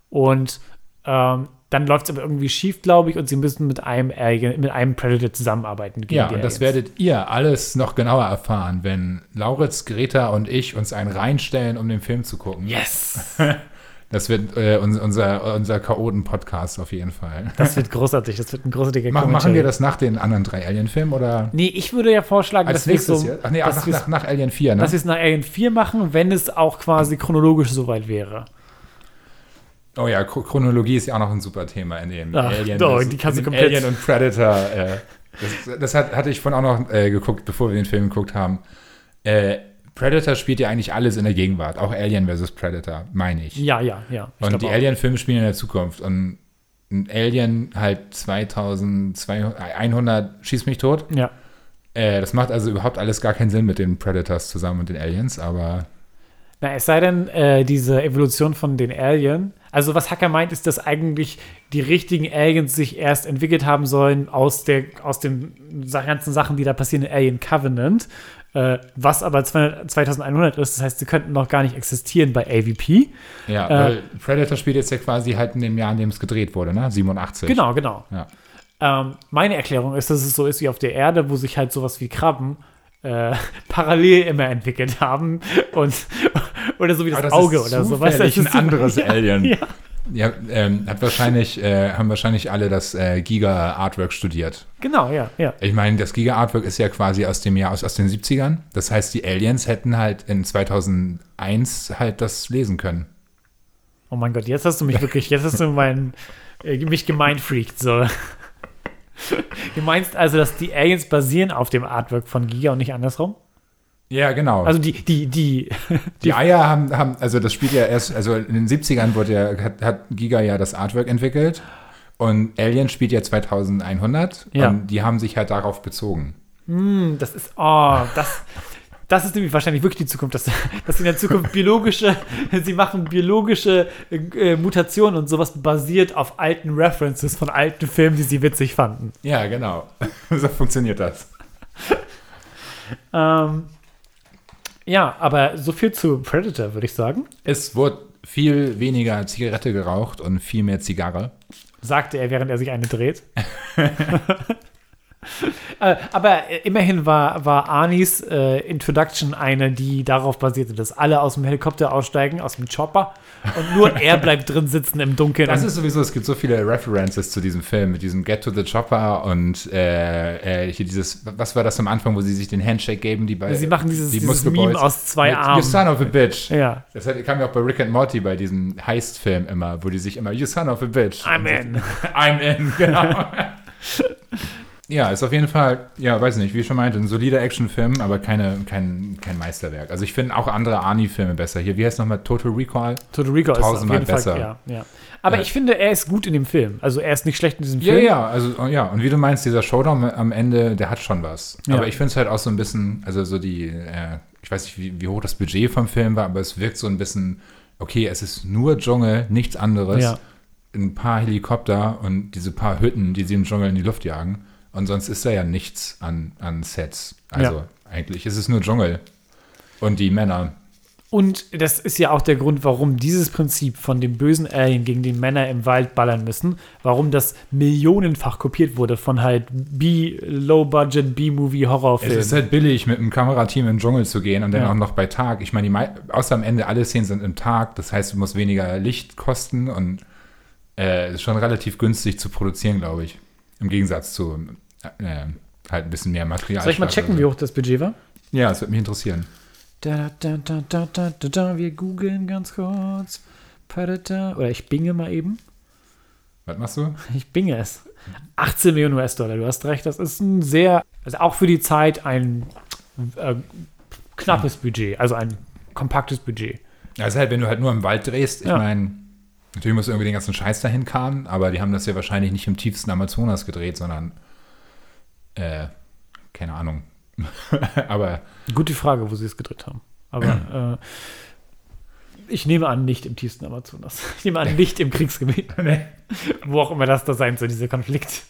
Und ähm, dann läuft es aber irgendwie schief, glaube ich, und sie müssen mit einem Alien, mit einem Predator zusammenarbeiten. Ja, und das werdet ihr alles noch genauer erfahren, wenn Lauritz, Greta und ich uns einen reinstellen, um den Film zu gucken. Yes! Das wird äh, uns, unser, unser Chaoten-Podcast auf jeden Fall. Das wird großartig. Das wird ein großartiger Mach, machen wir das nach den anderen drei Alien-Filmen oder Nee, ich würde ja vorschlagen, als dass wir so? Ach nee, ach, nach, nach, nach Alien 4, ne? dass wir es nach Alien 4 machen, wenn es auch quasi chronologisch soweit wäre. Oh ja, Chro- Chronologie ist ja auch noch ein super Thema in dem Ach, Alien, doch, das- die kannst du komplett- Alien und Predator. Äh, das das hat, hatte ich vorhin auch noch äh, geguckt, bevor wir den Film geguckt haben. Äh, Predator spielt ja eigentlich alles in der Gegenwart, auch Alien versus Predator, meine ich. Ja, ja, ja. Und die. Alien-Filme spielen in der Zukunft. Und ein Alien halt 2100 schießt mich tot. Ja. Äh, das macht also überhaupt alles gar keinen Sinn mit den Predators zusammen und den Aliens, aber Na, es sei denn, äh, diese Evolution von den Alien. Also, was Hacker meint, ist, dass eigentlich die richtigen Aliens sich erst entwickelt haben sollen aus, der, aus den ganzen Sachen, die da passieren in Alien Covenant. Äh, was aber 200 2100 ist. Das heißt, sie könnten noch gar nicht existieren bei AVP. ja, Äh, weil Predator spielt jetzt ja quasi halt in dem Jahr, in dem es gedreht wurde, ne? 87. Genau, genau. Ja. Ähm, meine Erklärung ist, dass es so ist wie auf der Erde, wo sich halt sowas wie Krabben äh, parallel immer entwickelt haben und oder so wie das, das Auge ist oder so. zufällig das ein anderes ja, Alien. Ja. Ja, ähm, hat wahrscheinlich, äh, haben wahrscheinlich alle das äh, Giga-Artwork studiert. Genau, ja, ja. Ich meine, das Giga-Artwork ist ja quasi aus dem Jahr, aus, aus den 70ern. Das heißt, die Aliens hätten halt in 2001 halt das lesen können. Oh mein Gott, jetzt hast du mich wirklich, jetzt hast du mein, äh, mich gemeinfreakt, so. Du meinst also, dass die Aliens basieren auf dem Artwork von Giga und nicht andersrum? Ja, genau. Also die, die, die, die Eier haben, haben, also das spielt ja erst, also in den 70ern wurde ja, hat, hat Giga ja das Artwork entwickelt und Alien spielt ja 2100 Ja. und die haben sich halt darauf bezogen. das ist, oh, das, das ist nämlich wahrscheinlich wirklich die Zukunft, dass, dass in der Zukunft biologische, sie machen biologische äh, Mutationen und sowas basiert auf alten References von alten Filmen, die sie witzig fanden. Ja, genau. so funktioniert das. Ähm, ja, aber so viel zu Predator, würde ich sagen. Es wurde viel weniger Zigarette geraucht und viel mehr Zigarre. sagte er, während er sich eine dreht. äh, aber immerhin war, war Arnis äh, Introduction eine, die darauf basierte, dass alle aus dem Helikopter aussteigen, aus dem Chopper und nur er bleibt drin sitzen im Dunkeln. Das ist sowieso, es gibt so viele References zu diesem Film, mit diesem Get to the Chopper und äh, äh, hier dieses, was war das am Anfang, wo sie sich den Handshake geben, die bei Sie machen dieses- die dieses. Meme aus zwei Armen. You son of a bitch. ja. Das kam ja auch bei Rick and Morty bei diesem Heist-Film immer, wo die sich immer You son of a bitch. I'm in. I'm in, genau. Ja, ist auf jeden Fall, ja, weiß nicht, wie ich schon meinte, ein solider Actionfilm, aber keine, kein, kein Meisterwerk. Also ich finde auch andere Arnie-Filme besser. Hier, wie heißt nochmal Total Recall? Total Recall ist auf Tausendmal jeden Fall, besser. ja, ja. Aber Ja. ich finde, er ist gut in dem Film. Also er ist nicht schlecht in diesem Ja, Film. ja, also oh, ja, und wie du meinst, dieser Showdown am Ende, der hat schon was. Ja. Aber ich finde es halt auch so ein bisschen, also so die, äh, ich weiß nicht, wie, wie hoch das Budget vom Film war, aber es wirkt so ein bisschen, okay, es ist nur Dschungel, nichts anderes. Ja. Ein paar Helikopter und diese paar Hütten, die sie im Dschungel in die Luft jagen. Und sonst ist da ja nichts an, an Sets. Also Ja. eigentlich ist es nur Dschungel. Und die Männer. Und das ist ja auch der Grund, warum dieses Prinzip von dem bösen Alien gegen die Männer im Wald ballern müssen, warum das millionenfach kopiert wurde von halt B, Low-Budget, B-Movie, Es ist halt billig, mit einem Kamerateam in den Dschungel zu gehen und dann Ja. auch noch bei Tag. Ich meine, außer am Ende alle Szenen sind im Tag, das heißt, du musst weniger Licht kosten und äh, ist schon relativ günstig zu produzieren, glaube ich. Im Gegensatz zu äh, halt ein bisschen mehr Material. Soll ich mal checken, wie hoch das Budget war? Ja, das würde mich interessieren. Da, da, da, da, da, da, da. Wir googeln ganz kurz. Oder ich binge mal eben. Was machst du? Ich binge es. 18 Millionen US-Dollar, du hast recht. Das ist ein sehr, also auch für die Zeit ein äh, knappes Budget, also ein kompaktes Budget. Ist halt, wenn du halt nur im Wald drehst, ich Ja. meine, natürlich muss irgendwie den ganzen Scheiß dahin kamen, aber die haben das ja wahrscheinlich nicht im tiefsten Amazonas gedreht, sondern äh, keine Ahnung. aber Gute Frage, wo sie es gedreht haben. Aber äh, ich nehme an, nicht im tiefsten Amazonas. Ich nehme an, nicht im Kriegsgebiet. Wo auch immer das da sein soll, dieser Konflikt.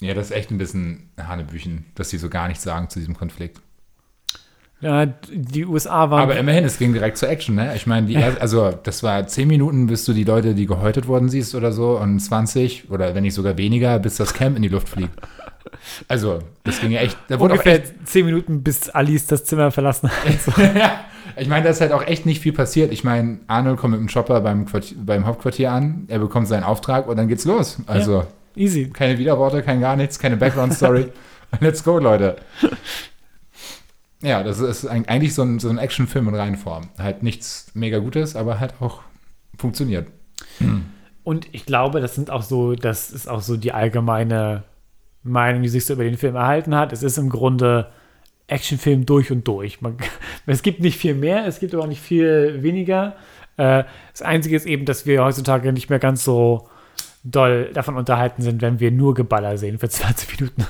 ja, das ist echt ein bisschen Hanebüchen, dass die so gar nichts sagen zu diesem Konflikt. Ja, die USA waren. Aber immerhin, es ging direkt zur Action, ne? Ich meine, die erst, also das war zehn Minuten, bis du die Leute, die gehäutet worden siehst oder so, und 20 oder wenn nicht sogar weniger, bis das Camp in die Luft fliegt. Also, das ging ja echt. Da wurde ungefähr echt, zehn Minuten, bis Alice das Zimmer verlassen hat. ja, ich meine, da ist halt auch echt nicht viel passiert. Ich meine, Arnold kommt mit dem Chopper beim, beim Hauptquartier an, er bekommt seinen Auftrag und dann geht's los. Also, Easy. keine Widerworte, kein gar nichts, keine Background-Story. Let's go, Leute. Ja, das ist eigentlich so ein, so ein Actionfilm in Reihenform. Halt nichts mega Gutes, aber halt auch funktioniert. Und ich glaube, das sind auch so, das ist auch so die allgemeine Meinung, die sich so über den Film erhalten hat. Es ist im Grunde Actionfilm durch und durch. Man, es gibt nicht viel mehr, es gibt aber auch nicht viel weniger. Äh, das Einzige ist eben, dass wir heutzutage nicht mehr ganz so doll davon unterhalten sind, wenn wir nur Geballer sehen für 20 Minuten.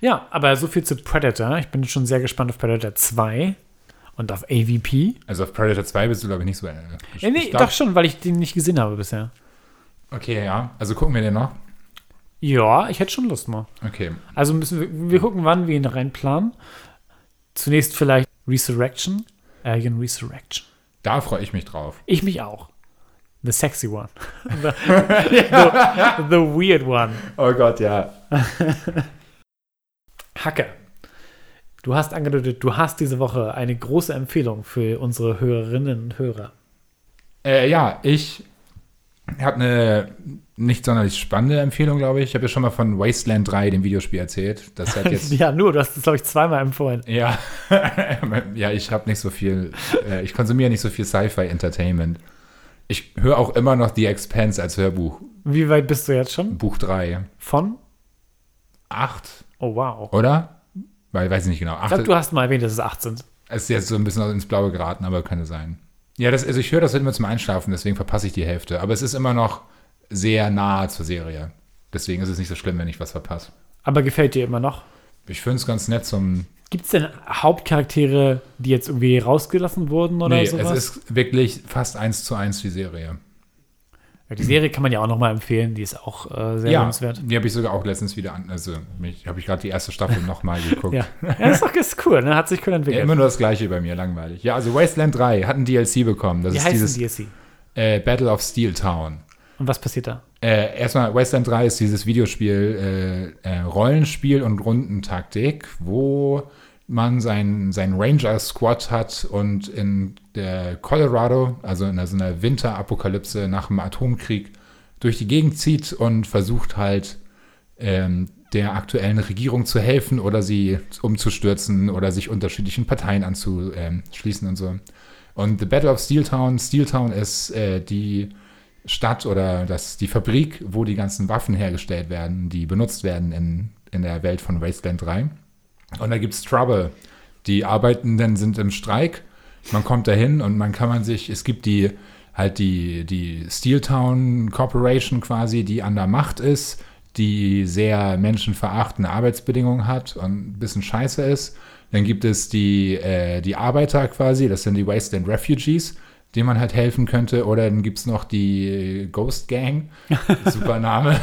Ja, aber so viel zu Predator. Ich bin schon sehr gespannt auf Predator 2 und auf AVP. Also auf Predator 2 bist du, glaube ich, nicht so. Äh, Ja, nee, ich glaub- doch schon, weil ich den nicht gesehen habe bisher. Okay, ja. Also gucken wir den noch. Ja, ich hätte schon Lust mal. Okay. Also müssen wir, wir gucken, wann wir ihn reinplanen. Zunächst vielleicht Resurrection. Alien Resurrection. Da freue ich mich drauf. Ich mich auch. The sexy one. the, the, the weird one. Oh Gott, ja. Hacke. Du hast angedeutet, du hast diese Woche eine große Empfehlung für unsere Hörerinnen und Hörer. Äh, ja, ich habe eine nicht sonderlich spannende Empfehlung, glaube ich. Ich habe ja schon mal von Wasteland 3, dem Videospiel, erzählt. Das hat jetzt. Ja, nur, du hast es, glaube ich, zweimal empfohlen. ja, ja, ich habe nicht so viel, äh, ich konsumiere nicht so viel Sci-Fi-Entertainment. Ich höre auch immer noch The Expanse als Hörbuch. Wie weit bist du jetzt schon? Buch 3. Von? Acht, Oh, wow. oder? Weil, weiß ich nicht genau. Ich Acht glaube, du hast mal erwähnt, dass es acht sind. ist jetzt so ein bisschen ins Blaue geraten, aber könnte sein. Ja, das, also ich höre das immer zum Einschlafen, deswegen verpasse ich die Hälfte. Aber es ist immer noch sehr nah zur Serie. Deswegen ist es nicht so schlimm, wenn ich was verpasse. Aber gefällt dir immer noch? Ich finde es ganz nett zum. Gibt es denn Hauptcharaktere, die jetzt irgendwie rausgelassen wurden oder nee, sowas? es ist wirklich fast eins zu eins die Serie. Ja, die Serie kann man ja auch nochmal empfehlen, die ist auch äh, sehr Ja, lohnenswert. die habe ich sogar auch letztens wieder an. Also, habe ich gerade die erste Staffel nochmal geguckt. Ja. ja, ist doch ist cool, ne? Hat sich cool Ja, entwickelt. immer nur das Gleiche bei mir, langweilig. Ja, also Wasteland 3 hat ein DLC bekommen. Das Wie ist heißt dieses DSC? äh, Battle of Steel Town. Und was passiert da? Äh, erstmal, Wasteland 3 ist dieses Videospiel, äh, äh, Rollenspiel und Rundentaktik, wo man seinen sein Ranger-Squad hat und in der Colorado, also in so einer Winterapokalypse nach dem Atomkrieg, durch die Gegend zieht und versucht halt ähm, der aktuellen Regierung zu helfen oder sie umzustürzen oder sich unterschiedlichen Parteien anzuschließen und so. Und The Battle of Steeltown, Steeltown ist äh, die Stadt oder das, die Fabrik, wo die ganzen Waffen hergestellt werden, die benutzt werden in, in der Welt von Wasteland 3. Und da gibt es Trouble. Die Arbeitenden sind im Streik. Man kommt dahin und man kann man sich, es gibt die halt die, die Steeltown Corporation quasi, die an der Macht ist, die sehr menschenverachtende Arbeitsbedingungen hat und ein bisschen scheiße ist. Dann gibt es die, äh, die Arbeiter quasi, das sind die Wasteland Refugees, denen man halt helfen könnte. Oder dann gibt es noch die Ghost Gang, super Name.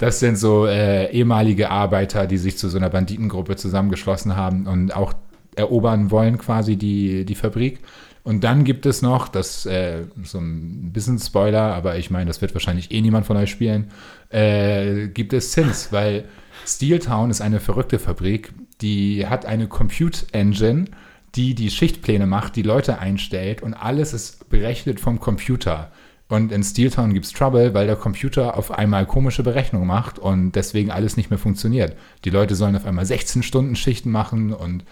Das sind so äh, ehemalige Arbeiter, die sich zu so einer Banditengruppe zusammengeschlossen haben und auch erobern wollen quasi die, die Fabrik. Und dann gibt es noch, das äh, so ein bisschen Spoiler, aber ich meine, das wird wahrscheinlich eh niemand von euch spielen, äh, gibt es Sins, weil Steeltown ist eine verrückte Fabrik, die hat eine Compute Engine, die die Schichtpläne macht, die Leute einstellt und alles ist berechnet vom Computer. Und in Steeltown gibt es Trouble, weil der Computer auf einmal komische Berechnungen macht und deswegen alles nicht mehr funktioniert. Die Leute sollen auf einmal 16 Stunden Schichten machen und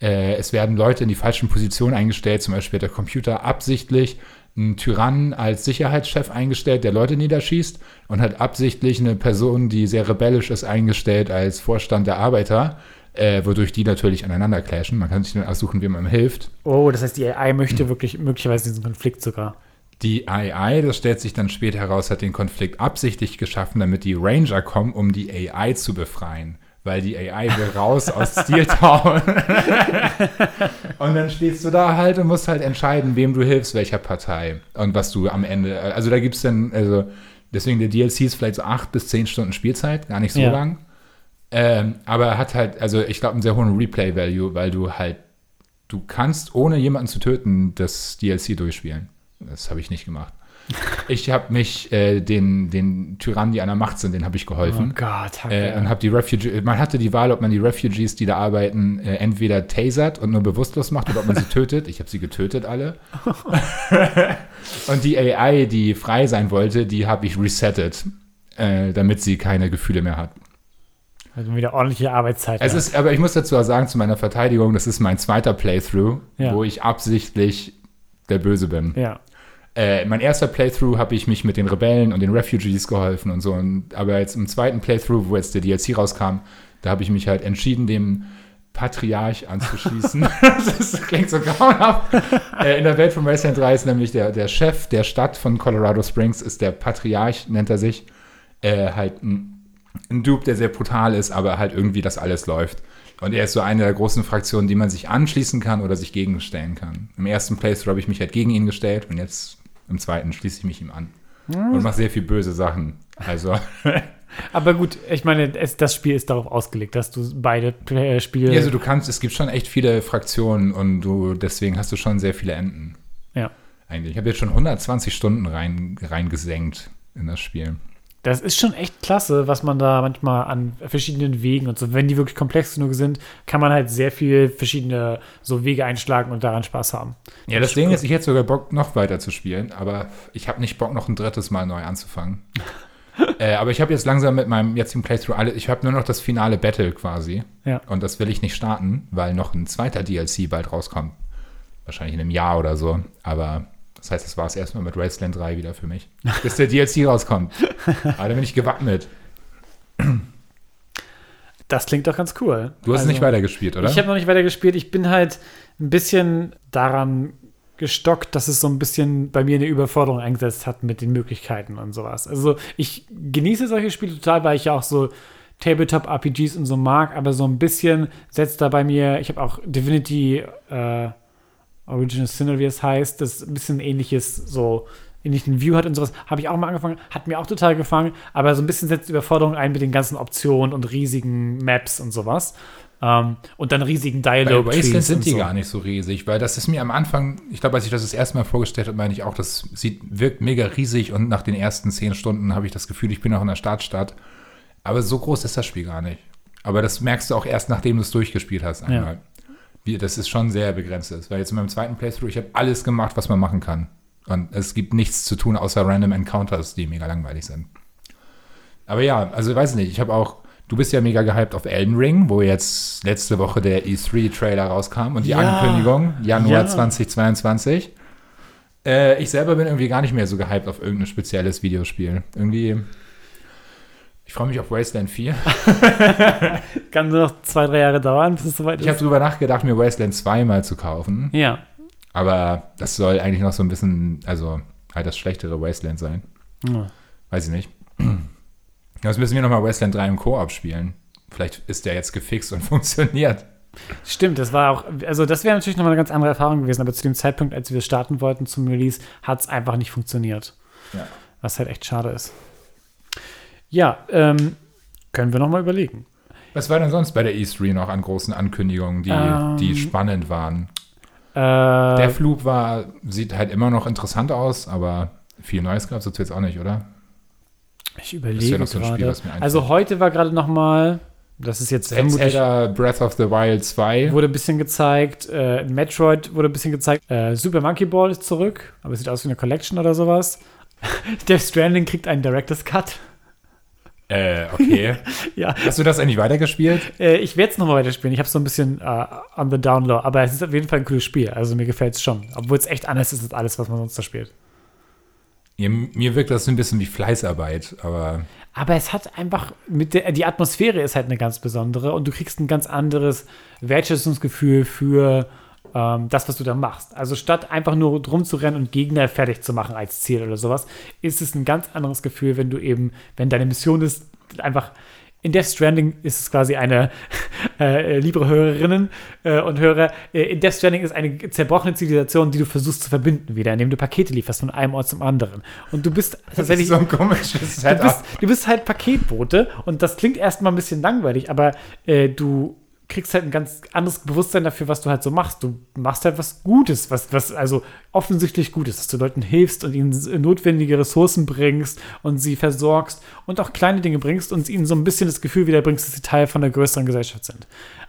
äh, es werden Leute in die falschen Positionen eingestellt. Zum Beispiel hat der Computer absichtlich einen Tyrannen als Sicherheitschef eingestellt, der Leute niederschießt und hat absichtlich eine Person, die sehr rebellisch ist, eingestellt als Vorstand der Arbeiter, äh, wodurch die natürlich aneinander clashen. Man kann sich dann aussuchen, wie man ihm hilft. Oh, das heißt, die AI möchte wirklich möglicherweise diesen Konflikt sogar. Die AI, das stellt sich dann später heraus, hat den Konflikt absichtlich geschaffen, damit die Ranger kommen, um die AI zu befreien weil die AI will raus aus Steel Town. und dann stehst du da halt und musst halt entscheiden, wem du hilfst, welcher Partei und was du am Ende, also da gibt es dann, also deswegen der DLC ist vielleicht so acht bis zehn Stunden Spielzeit, gar nicht so Ja. lang. Ähm, aber er hat halt, also ich glaube, einen sehr hohen Replay-Value, weil du halt, du kannst, ohne jemanden zu töten, das DLC durchspielen. Das habe ich nicht gemacht. Ich habe mich äh, den, den Tyrannen, die an der Macht sind, den habe ich Oh geholfen. Gott, Hacke. Äh, und habe die Refugees, man hatte die Wahl, ob man die Refugees, die da arbeiten, äh, entweder tasert und nur bewusstlos macht oder ob man sie tötet. Ich habe sie getötet alle. und die AI, die frei sein wollte, die habe ich resettet, äh, damit sie keine Gefühle mehr hat. Also wieder ordentliche Arbeitszeit. Es ja. ist, aber ich muss dazu auch sagen, zu meiner Verteidigung, das ist mein zweiter Playthrough, Ja. wo ich absichtlich der Böse bin. ja. Äh, mein erster Playthrough habe ich mich mit den Rebellen und den Refugees geholfen und so. Und, aber jetzt im zweiten Playthrough, wo jetzt der DLC rauskam, da habe ich mich halt entschieden, dem Patriarch anzuschließen. das klingt so grauenhaft. äh, in der Welt von Wasteland 3 ist nämlich der, der Chef der Stadt von Colorado Springs, ist der Patriarch, nennt er sich. Äh, halt ein, ein Dude, der sehr brutal ist, aber halt irgendwie das alles läuft. Und er ist so eine der großen Fraktionen, die man sich anschließen kann oder sich gegenstellen kann. Im ersten Playthrough habe ich mich halt gegen ihn gestellt und jetzt im zweiten schließe ich mich ihm an. Und mache sehr viel böse Sachen. Also, Aber gut, ich meine, es, das Spiel ist darauf ausgelegt, dass du beide äh, Spiele. ja, also du kannst, es gibt schon echt viele Fraktionen und du, deswegen hast du schon sehr viele Enden. ja. Eigentlich. Ich habe jetzt schon 120 Stunden rein, reingesenkt in das Spiel. Das ist schon echt klasse, was man da manchmal an verschiedenen Wegen und so, wenn die wirklich komplex genug sind, kann man halt sehr viel verschiedene so Wege einschlagen und daran Spaß haben. Ja, das Ding ist, ich hätte sogar Bock, noch weiter zu spielen, aber ich habe nicht Bock, noch ein drittes Mal neu anzufangen. äh, aber ich habe jetzt langsam mit meinem jetzigen Playthrough alle, ich habe nur noch das finale Battle quasi. Ja. Und das will ich nicht starten, weil noch ein zweiter DLC bald rauskommt. Wahrscheinlich in einem Jahr oder so. Aber das heißt, das war es erstmal mit Wasteland 3 wieder für mich. Bis der DLC rauskommt. Aber da bin ich gewappnet. Das klingt doch ganz cool. Du hast Also, nicht weitergespielt, oder? Ich habe noch nicht weitergespielt. Ich bin halt ein bisschen daran gestockt, dass es so ein bisschen bei mir eine Überforderung eingesetzt hat mit den Möglichkeiten und sowas. Also ich genieße solche Spiele total, weil ich ja auch so Tabletop-RPGs und so mag, aber so ein bisschen setzt da bei mir, ich habe auch Divinity äh, Original Sin, oder wie es heißt, das ein bisschen ähnliches, so ähnlichen View hat und sowas, habe ich auch mal angefangen, hat mir auch total gefallen, aber so ein bisschen setzt Überforderung ein mit den ganzen Optionen und riesigen Maps und sowas. Ähm, und dann riesigen Bei dialog Wasteland sind die gar nicht so riesig, weil das ist mir am Anfang, ich glaube, als ich das das erste Mal vorgestellt habe, meine ich auch, das sieht, wirkt mega riesig und nach den ersten zehn Stunden habe ich das Gefühl, ich bin noch in der Startstadt. Aber so groß ist das Spiel gar nicht. Aber das merkst du auch erst, nachdem du es durchgespielt hast einmal. Wie, das ist schon sehr begrenzt ist. Weil jetzt in meinem zweiten Playthrough, ich habe alles gemacht, was man machen kann. Und es gibt nichts zu tun, außer random Encounters, die mega langweilig sind. Aber ja, also weiß nicht, ich habe auch, du bist ja mega gehypt auf Elden Ring, wo jetzt letzte Woche der E3-Trailer rauskam und die Ja. Ankündigung, Januar Ja. 2022. Äh, ich selber bin irgendwie gar nicht mehr so gehypt auf irgendein spezielles Videospiel. Irgendwie. Ich freue mich auf Wasteland 4. Kann nur noch zwei, drei Jahre dauern, bis es soweit Ich habe ist. drüber nachgedacht, mir Wasteland 2 mal zu kaufen. Ja. Aber das soll eigentlich noch so ein bisschen, also halt das schlechtere Wasteland sein. Ja. Weiß ich nicht. Jetzt müssen wir nochmal Wasteland 3 im Koop spielen. Vielleicht ist der jetzt gefixt und funktioniert. Stimmt, das war auch, also das wäre natürlich nochmal eine ganz andere Erfahrung gewesen, aber zu dem Zeitpunkt, als wir starten wollten zum Release, hat es einfach nicht funktioniert. Ja. Was halt echt schade ist. Ja, ähm, können wir nochmal überlegen. Was war denn sonst bei der E3 noch an großen Ankündigungen, die, Ähm, die spannend waren? Äh, Der Flug war, sieht halt immer noch interessant aus, aber viel Neues gab es dazu jetzt auch nicht, oder? ich das überlege noch so ein Spiel. Also heute war gerade nochmal, das ist jetzt Zelda Breath of the Wild 2. wurde ein bisschen gezeigt, äh, Metroid wurde ein bisschen gezeigt, äh, Super Monkey Ball ist zurück, aber es sieht aus wie eine Collection oder sowas. Death Stranding kriegt einen Director's Cut. Äh, okay. Ja, Hast du das eigentlich weitergespielt? Äh, ich werde es nochmal weiterspielen. Ich habe so ein bisschen äh, on the download, aber es ist auf jeden Fall ein cooles Spiel. Also mir gefällt es schon. Obwohl es echt anders ist als alles, was man sonst da spielt. Ja, mir wirkt das so ein bisschen wie Fleißarbeit, aber Aber es hat einfach mit der, die Atmosphäre ist halt eine ganz besondere und du kriegst ein ganz anderes Wertschätzungsgefühl für ähm, das, was du da machst. Also statt einfach nur drum zu rennen und Gegner fertig zu machen als Ziel oder sowas, ist es ein ganz anderes Gefühl, wenn du eben, wenn deine Mission ist, einfach in Death Stranding ist es quasi eine, äh, liebe Hörerinnen äh, und Hörer, äh, in Death Stranding ist eine zerbrochene Zivilisation, die du versuchst zu verbinden wieder, indem du Pakete lieferst von einem Ort zum anderen. Und du bist das ist tatsächlich so ein komisches du Setup. bist, du bist halt Paketbote und das klingt erstmal ein bisschen langweilig, aber äh, du kriegst halt ein ganz anderes Bewusstsein dafür, was du halt so machst. Du machst halt was Gutes, was, was also offensichtlich Gutes, dass du Leuten hilfst und ihnen notwendige Ressourcen bringst und sie versorgst und auch kleine Dinge bringst und ihnen so ein bisschen das Gefühl wiederbringst, dass sie Teil von der größeren Gesellschaft sind.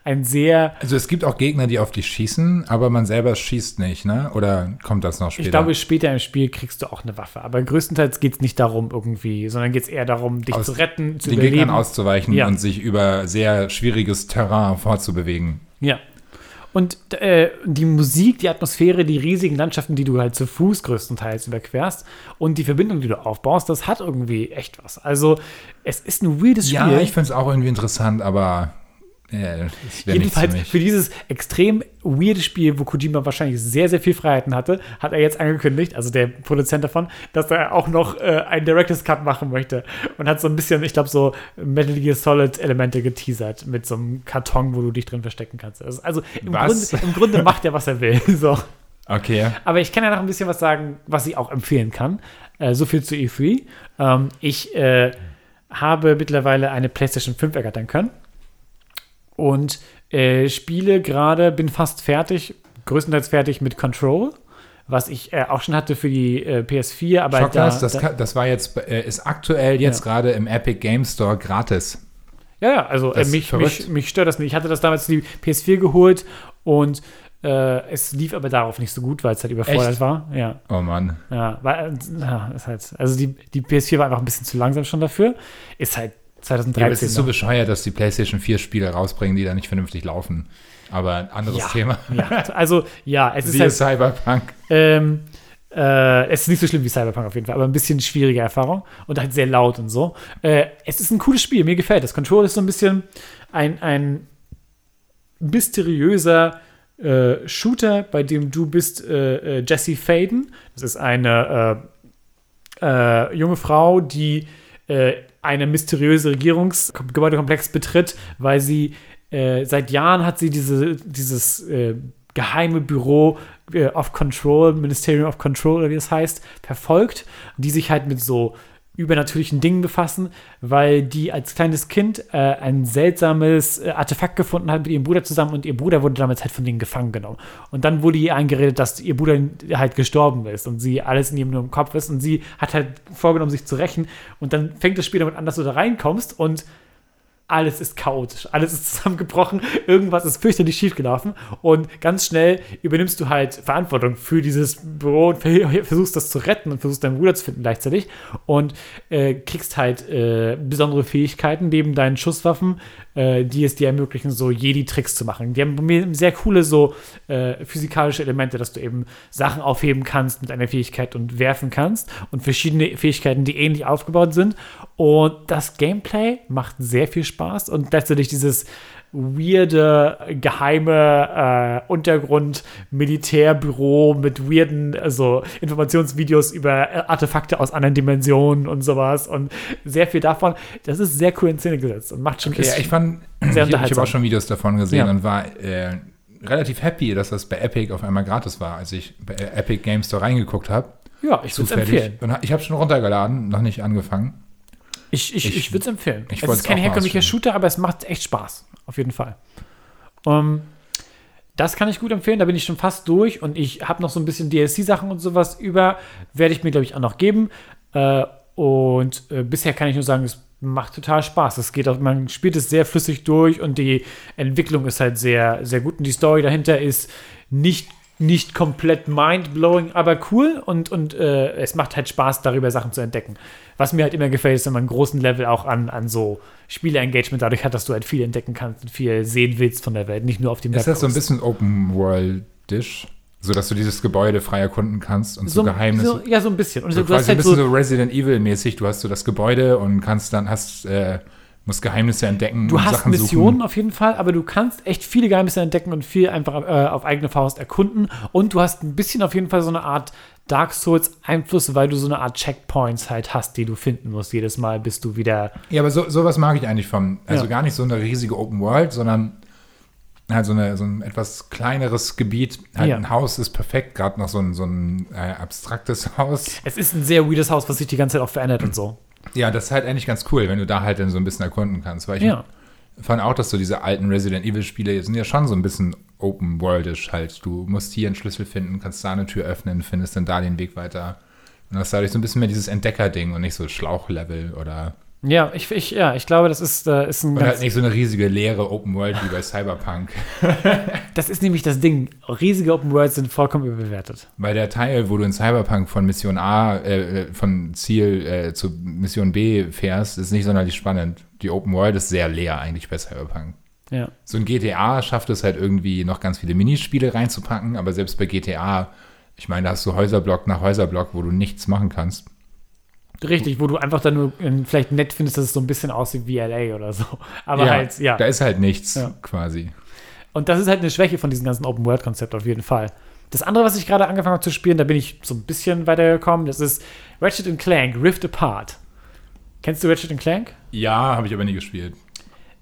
Ein sehr, Also es gibt auch Gegner, die auf dich schießen, aber man selber schießt nicht, ne? Oder kommt das noch später? ich glaube, später im Spiel kriegst du auch eine Waffe, aber größtenteils geht es nicht darum irgendwie, sondern geht es eher darum, dich Aus zu retten, zu den überleben. Gegnern auszuweichen Ja. und sich über sehr schwieriges Terrain fortzubewegen. Ja. Und äh, die Musik, die Atmosphäre, die riesigen Landschaften, die du halt zu Fuß größtenteils überquerst und die Verbindung, die du aufbaust, das hat irgendwie echt was. Also, es ist ein weirdes Spiel. Ja, ich finde es auch irgendwie interessant, aber für Jedenfalls mich. für dieses extrem weirde Spiel, wo Kojima wahrscheinlich sehr, sehr viel Freiheiten hatte, hat er jetzt angekündigt, also der Produzent davon, dass er auch noch äh, einen Director's Cut machen möchte. Und hat so ein bisschen, ich glaube, so Metal Gear Solid Elemente geteasert mit so einem Karton, wo du dich drin verstecken kannst. Also, also im? Grunde, im Grunde macht er, was er will. So. Okay. Aber ich kann ja noch ein bisschen was sagen, was ich auch empfehlen kann. Äh, so viel zu E3. Ähm, ich äh, habe mittlerweile eine PlayStation 5 ergattern können und äh, spiele gerade, bin fast fertig, größtenteils fertig mit Control, was ich äh, auch schon hatte für die äh, PS4, aber Schockers, das, da, das war jetzt, äh, ist aktuell jetzt Ja. gerade im Epic Game Store gratis. ja, ja, also äh, mich, mich, mich stört das nicht. Ich hatte das damals die PS4 geholt und äh, es lief aber darauf nicht so gut, weil es halt überfordert Echt? war. Ja. Oh Mann. Ja, weil, äh, ja, ist halt, also die, die PS4 war einfach ein bisschen zu langsam schon dafür. Ist halt 2013. Ja, es ist so bescheuert, dass die PlayStation 4 Spiele rausbringen, die da nicht vernünftig laufen. Aber ein anderes ja, Thema. Ja, also ja, es ist Siehe halt, Cyberpunk. ähm, äh, es ist nicht so schlimm wie Cyberpunk auf jeden Fall, aber ein bisschen schwierige Erfahrung und halt sehr laut und so. Äh, es ist ein cooles Spiel, mir gefällt das. Control ist so ein bisschen ein, ein mysteriöser äh, Shooter, bei dem du bist äh, äh, Jesse Faden. Das ist eine äh, junge Frau, die eine mysteriöse Regierungsgebäudekomplex betritt, weil sie äh, seit Jahren hat sie diese, dieses äh, geheime Büro äh, of Control, Ministerium of Control oder wie das heißt, verfolgt, die sich halt mit so übernatürlichen Dingen befassen, weil die als kleines Kind äh, ein seltsames äh, Artefakt gefunden hat mit ihrem Bruder zusammen und ihr Bruder wurde damals halt von denen gefangen genommen. Und dann wurde ihr eingeredet, dass ihr Bruder halt gestorben ist und sie alles in ihrem Kopf ist und sie hat halt vorgenommen, sich zu rächen und dann fängt das Spiel damit an, dass du da reinkommst und alles ist chaotisch, alles ist zusammengebrochen, irgendwas ist fürchterlich schiefgelaufen und ganz schnell übernimmst du halt Verantwortung für dieses Büro und ver- versuchst das zu retten und versuchst deinen Bruder zu finden gleichzeitig und äh, kriegst halt äh, besondere Fähigkeiten neben deinen Schusswaffen, äh, die es dir ermöglichen, so Jedi-Tricks zu machen. Die haben sehr coole so äh, physikalische Elemente, dass du eben Sachen aufheben kannst mit einer Fähigkeit und werfen kannst und verschiedene Fähigkeiten, die ähnlich aufgebaut sind. Und das Gameplay macht sehr viel Spaß und gleichzeitig dieses weirde, geheime äh, Untergrund-Militärbüro mit weirden also Informationsvideos über äh, Artefakte aus anderen Dimensionen und sowas und sehr viel davon. Das ist sehr cool in Szene gesetzt und macht schon Okay, ja, ich fand, Sehr ich, ich habe auch schon Videos davon gesehen Ja. und war äh, relativ happy, dass das bei Epic auf einmal gratis war, als ich bei Epic Games Store reingeguckt habe. Ja, ich Zufällig. Und ich habe schon runtergeladen, noch nicht angefangen. Ich, ich, ich, Ich- würde es empfehlen. ich es ist kein herkömmlicher. Shooter, aber es macht echt Spaß. Auf jeden Fall. Ähm, das kann ich gut empfehlen. Da bin ich schon fast durch und ich habe noch so ein bisschen DLC-Sachen und sowas über. Werde ich mir, glaube ich, auch noch geben. Äh, und äh, bisher kann ich nur sagen, es macht total Spaß. Es geht auch, man spielt es sehr flüssig durch und die Entwicklung ist halt sehr, sehr gut. Und die Story dahinter ist nicht, nicht komplett mind-blowing, aber cool und, und äh, es macht halt Spaß, darüber Sachen zu entdecken. Was mir halt immer gefällt, ist, wenn man einen großen Level auch an, an so Spiele-Engagement dadurch hat, dass du halt viel entdecken kannst und viel sehen willst von der Welt, nicht nur auf dem Ist das so ein bisschen Open World-Dish? So dass du dieses Gebäude frei erkunden kannst und so, Geheimnisse. So, ja, so ein bisschen. Und so du hast quasi ein halt bisschen so, so, Resident Evil-mäßig. Du hast so das Gebäude und kannst dann, hast, äh, musst Geheimnisse entdecken Du hast Sachen Missionen suchen. auf jeden Fall, aber du kannst echt viele Geheimnisse entdecken und viel einfach äh, auf eigene Faust erkunden. Und du hast ein bisschen auf jeden Fall so eine Art Dark Souls-Einfluss, weil du so eine Art Checkpoints halt hast, die du finden musst. Jedes Mal bist du wieder. Ja, aber so, sowas mag ich eigentlich vom, also Ja. gar nicht so eine riesige Open World, sondern halt so, eine, so ein etwas kleineres Gebiet. Halt Ja. ein Haus ist perfekt, gerade noch so ein, so ein äh, abstraktes Haus. Es ist ein sehr weirdes Haus, was sich die ganze Zeit auch verändert und so. Ja, das ist halt eigentlich ganz cool, wenn du da halt dann so ein bisschen erkunden kannst. Weil ich Ja. fand auch, dass so diese alten Resident Evil Spiele sind ja schon so ein bisschen open worldisch halt. Du musst hier einen Schlüssel finden, kannst da eine Tür öffnen, findest dann da den Weg weiter. Und das ist dadurch so ein bisschen mehr dieses Entdecker-Ding und nicht so Schlauchlevel oder, Ja, ich, ich, ja, ich glaube, das ist, äh, ist ein und halt nicht so eine riesige leere Open World wie bei Cyberpunk. Das ist nämlich das Ding. Riesige Open Worlds sind vollkommen überbewertet. Weil der Teil, wo du in Cyberpunk von Mission A, äh, von Ziel äh, zu Mission B fährst, ist nicht sonderlich spannend. Die Open World ist sehr leer eigentlich bei Cyberpunk. Ja. So ein GTA schafft es halt irgendwie noch ganz viele Minispiele reinzupacken, aber selbst bei GTA, ich meine, da hast du Häuserblock nach Häuserblock, wo du nichts machen kannst. Richtig, wo du einfach dann nur äh, vielleicht nett findest, dass es so ein bisschen aussieht wie LA oder so. Aber halt, ja. Da ist halt nichts Ja. quasi. Und das ist halt eine Schwäche von diesem ganzen Open-World-Konzept auf jeden Fall. Das andere, was ich gerade angefangen habe zu spielen, da bin ich so ein bisschen weitergekommen, das ist Ratchet Clank Rift Apart. Kennst du Ratchet Clank? Ja, habe ich aber nie gespielt.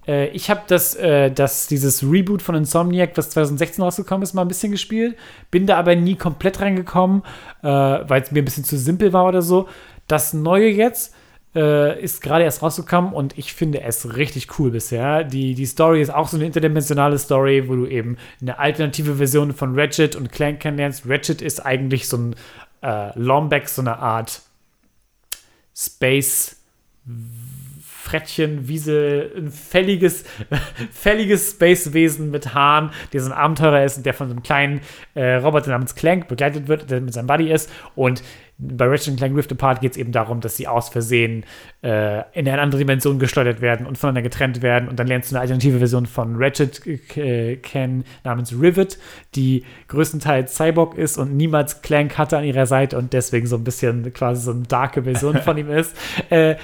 Äh, ich habe das, äh, das, dieses Reboot von Insomniac, was 2016 rausgekommen ist, mal ein bisschen gespielt. Bin da aber nie komplett reingekommen, äh, weil es mir ein bisschen zu simpel war oder so. Das Neue jetzt äh, ist gerade erst rausgekommen und ich finde es richtig cool bisher. Die, die Story ist auch so eine interdimensionale Story, wo du eben eine alternative Version von Ratchet und Clank kennenlernst. Ratchet ist eigentlich so ein äh, Lombax, so eine Art Space Frettchen, Wiesel, ein fälliges, fälliges Spacewesen mit Haaren, der so ein Abenteurer ist und der von so einem kleinen äh, Roboter namens Clank begleitet wird, der mit seinem Buddy ist. Und bei Ratchet Clank Rift Apart geht es eben darum, dass sie aus Versehen äh, in eine andere Dimension geschleudert werden und voneinander getrennt werden. Und dann lernst du eine alternative Version von Ratchet äh, kennen namens Rivet, die größtenteils Cyborg ist und niemals Clank hatte an ihrer Seite und deswegen so ein bisschen quasi so eine darke Version von ihm ist. Äh,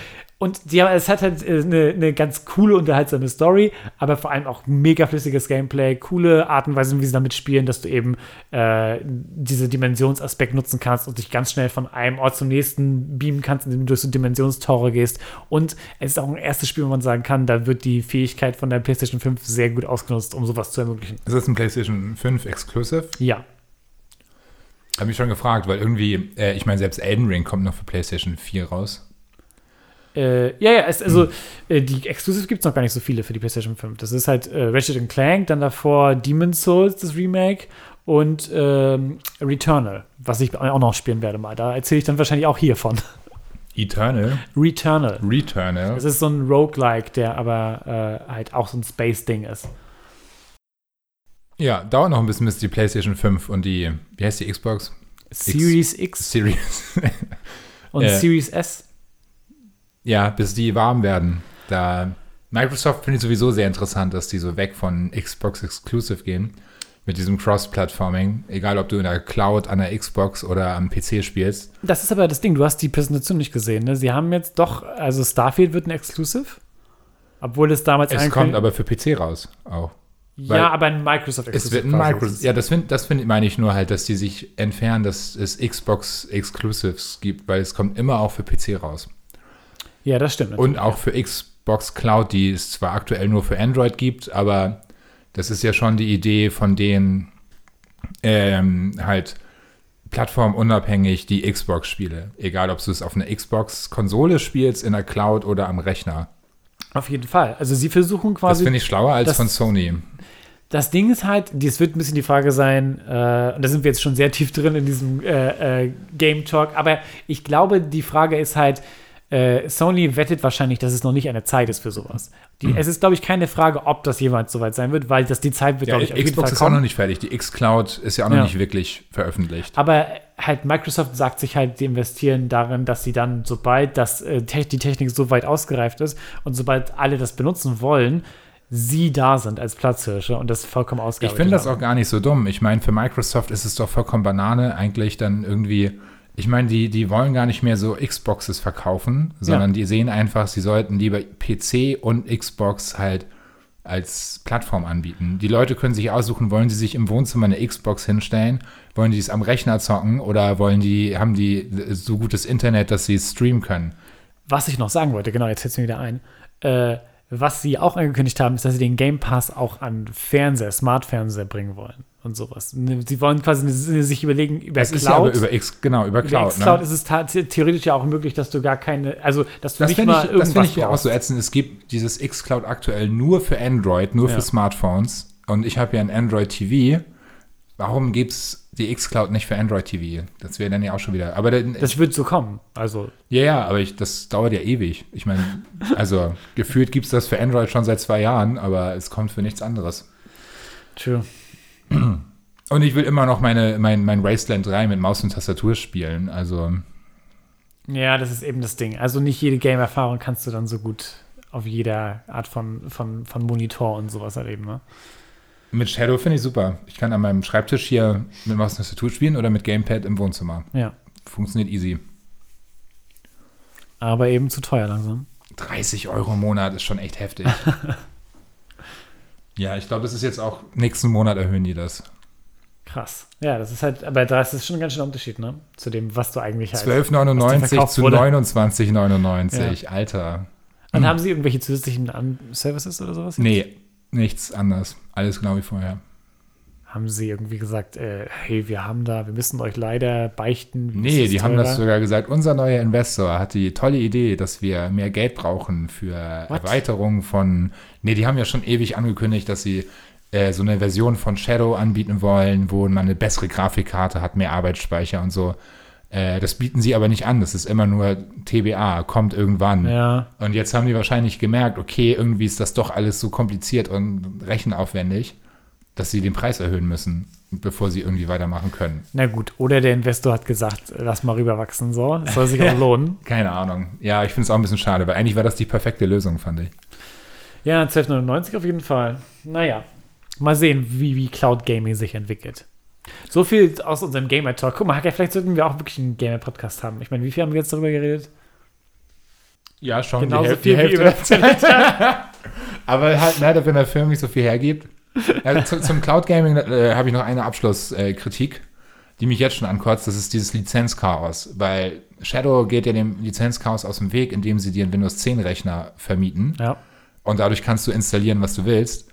und die, es hat halt äh, eine, eine ganz coole, unterhaltsame Story, aber vor allem auch mega flüssiges Gameplay, coole Art und Weise, wie sie damit spielen, dass du eben äh, diese Dimensionsaspekt nutzen kannst und dich ganz schnell von einem Ort zum nächsten beamen kannst, indem du durch so Dimensionstore gehst. Und es ist auch ein erstes Spiel, wo man sagen kann, da wird die Fähigkeit von der PlayStation 5 sehr gut ausgenutzt, um sowas zu ermöglichen. Ist das ein PlayStation 5 Exclusive? Ja. Habe mich schon gefragt, weil irgendwie, äh, ich meine, selbst Elden Ring kommt noch für PlayStation 4 raus. Äh, ja, ja, es, also äh, die Exclusive gibt es noch gar nicht so viele für die PlayStation 5. Das ist halt äh, Ratchet Clank, dann davor Demon's Souls, das Remake und ähm, Returnal, was ich auch noch spielen werde mal. Da erzähle ich dann wahrscheinlich auch hiervon. Eternal. Returnal. Returnal. Das ist so ein Roguelike, der aber äh, halt auch so ein Space-Ding ist. Ja, dauert noch ein bisschen, bis die PlayStation 5 und die, wie heißt die Xbox? Series X Series. und äh, Series S. ja, bis die warm werden. Da Microsoft finde ich sowieso sehr interessant, dass die so weg von Xbox Exclusive gehen. Mit diesem Cross-Platforming. Egal, ob du in der Cloud, an der Xbox oder am PC spielst. Das ist aber das Ding, du hast die Präsentation nicht gesehen. Ne? Sie haben jetzt doch, also Starfield wird ein Exclusive. Obwohl es damals Es kommt aber für PC raus auch. Ja, aber ein Microsoft Es wird ein. Microsoft. Ja, das finde das find, meine ich nur halt, dass die sich entfernen, dass es Xbox Exclusives gibt, weil es kommt immer auch für PC raus. Ja, das stimmt. Und auch für Xbox Cloud, die es zwar aktuell nur für Android gibt, aber das ist ja schon die Idee von denen, ähm, halt plattformunabhängig die Xbox-Spiele. Egal, ob du es auf einer Xbox-Konsole spielst, in der Cloud oder am Rechner. Auf jeden Fall. Also sie versuchen Das quasi. finde ich schlauer als das- von Sony. Das Ding ist halt, das wird ein bisschen die Frage sein, äh, und da sind wir jetzt schon sehr tief drin in diesem äh, äh, Game Talk, aber ich glaube, die Frage ist halt, äh, Sony wettet wahrscheinlich, dass es noch nicht eine Zeit ist für sowas. Die, Hm. Es ist, glaube ich, keine Frage, ob das jemals soweit sein wird, weil das die Zeit wird, Ja, glaube ich, auf jeden Xbox ist auch noch nicht fertig. Die X-Cloud ist ja auch noch Ja. nicht wirklich veröffentlicht. Aber halt Microsoft sagt sich halt, die investieren darin, dass sie dann, sobald das, äh, die Technik so weit ausgereift ist und sobald alle das benutzen wollen, sie da sind als Platzhirsche und das vollkommen Ich ausgearbeitet finde das auch gar nicht so dumm. Ich meine, für Microsoft ist es doch vollkommen Banane, eigentlich dann irgendwie. Ich meine, die, die wollen gar nicht mehr so Xboxes verkaufen, sondern die sehen einfach, sie sollten lieber PC und Xbox halt als Plattform anbieten. Die Leute können sich aussuchen, wollen sie sich im Wohnzimmer eine Xbox hinstellen, wollen die es am Rechner zocken oder wollen die, haben die so gutes Internet, dass sie es streamen können. Was ich noch sagen wollte, genau, jetzt fällt es mir wieder ein. Äh, was sie auch angekündigt haben, ist, dass sie den Game Pass auch an Fernseher, Smart-Fernseher bringen wollen und sowas. Ne, Sie wollen quasi ne- sich überlegen, über Das ist ja aber Cloud. über X, genau, über über Cloud. Xcloud ne? ist es theoretisch ja auch möglich, dass du gar keine, also dass du Das nicht finde mal ich, das irgendwas find ich ja auch so ätzend. Es gibt dieses X-Cloud aktuell nur für Android, nur Ja. für Smartphones. Und ich habe ja ein Android TV. Warum gibt es die X-Cloud nicht für Android TV? Das wäre dann ja auch schon wieder. Aber dann, Das wird so kommen. Also, ja, ja, aber ich, das dauert ja ewig. Ich meine, also gefühlt gibt es das für Android schon seit zwei Jahren, aber es kommt für nichts anderes. true. Und ich will immer noch meine, mein, mein Wasteland 3 mit Maus und Tastatur spielen. Also, Ja, das ist eben das Ding. Also nicht jede Game-Erfahrung kannst du dann so gut auf jeder Art von, von, von Monitor und sowas erleben. Ne? mit Shadow finde ich super. Ich kann an meinem Schreibtisch hier mit Maus und Tastatur spielen oder mit Gamepad im Wohnzimmer. Ja. Funktioniert easy. Aber eben zu teuer langsam. 30 Euro im Monat ist schon echt heftig. ja, ich glaube, das ist jetzt auch nächsten Monat erhöhen die das. Krass. Ja, das ist halt, aber das ist schon ein ganz schöner Unterschied, ne? Zu dem, was du eigentlich halt. 12,99 verkauft zu wurde. 29,99. Alter. Und haben sie irgendwelche zusätzlichen Services oder sowas? Nee, nichts anders. Alles genau wie vorher. Haben sie irgendwie gesagt, äh, hey, wir haben da, wir müssen euch leider beichten. Nee, die haben das teurer. sogar gesagt. Unser neuer Investor hat die tolle Idee, dass wir mehr Geld brauchen für What? Erweiterung von. Nee, die haben ja schon ewig angekündigt, dass sie äh, so eine Version von Shadow anbieten wollen, wo man eine bessere Grafikkarte hat, mehr Arbeitsspeicher und so. Äh, das bieten sie aber nicht an. Das ist immer nur TBA, kommt irgendwann. Ja, Und jetzt haben die wahrscheinlich gemerkt, okay, irgendwie ist das doch alles so kompliziert und rechenaufwendig, dass sie den Preis erhöhen müssen, bevor sie irgendwie weitermachen können. na gut. Oder der Investor hat gesagt, lass mal rüberwachsen, so. Das soll sich auch lohnen. Keine Ahnung. Ja, ich finde es auch ein bisschen schade, weil eigentlich war das die perfekte Lösung, fand ich. Ja, 1299 auf jeden Fall. Naja, mal sehen, wie, wie Cloud Gaming sich entwickelt. So viel aus unserem Gamer-Talk. Guck mal, Hacker, vielleicht sollten wir auch wirklich einen Gamer-Podcast haben. Ich meine, wie viel haben wir jetzt darüber geredet? Ja, schon. Genauso die, Häl- die viel Hälfte. wie über Aber halt leider, wenn der Film nicht so viel hergibt. Ja, zu, zum Cloud Gaming äh, habe ich noch eine Abschlusskritik, die mich jetzt schon ankotzt. Das ist dieses Lizenzchaos. Weil Shadow geht ja dem Lizenzchaos aus dem Weg, indem sie dir einen Windows 10 Rechner vermieten. Ja. Und dadurch kannst du installieren, was du willst.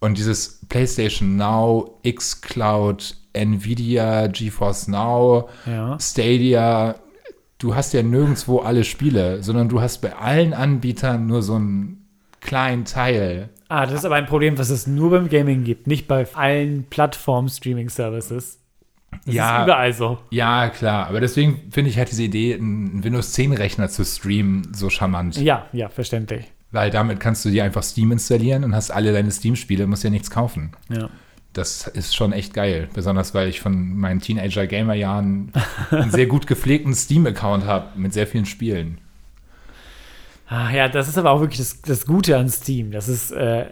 Und dieses PlayStation Now, xCloud, Nvidia, GeForce Now, Ja. Stadia, du hast ja nirgendwo alle Spiele, sondern du hast bei allen Anbietern nur so einen kleinen Teil. Ah, das ist aber ein Problem, was es nur beim Gaming gibt, nicht bei allen Plattform-Streaming-Services. Das Ja. ist überall so. Ja, klar. Aber deswegen finde ich halt diese Idee, einen Windows 10 Rechner zu streamen, so charmant. Ja, ja, verständlich. Weil damit kannst du dir einfach Steam installieren und hast alle deine Steam-Spiele, musst ja nichts kaufen. Ja. Das ist schon echt geil. Besonders weil ich von meinen Teenager-Gamer-Jahren einen sehr gut gepflegten Steam-Account habe mit sehr vielen Spielen. Ah, ja, das ist aber auch wirklich das, das Gute an Steam, dass es äh,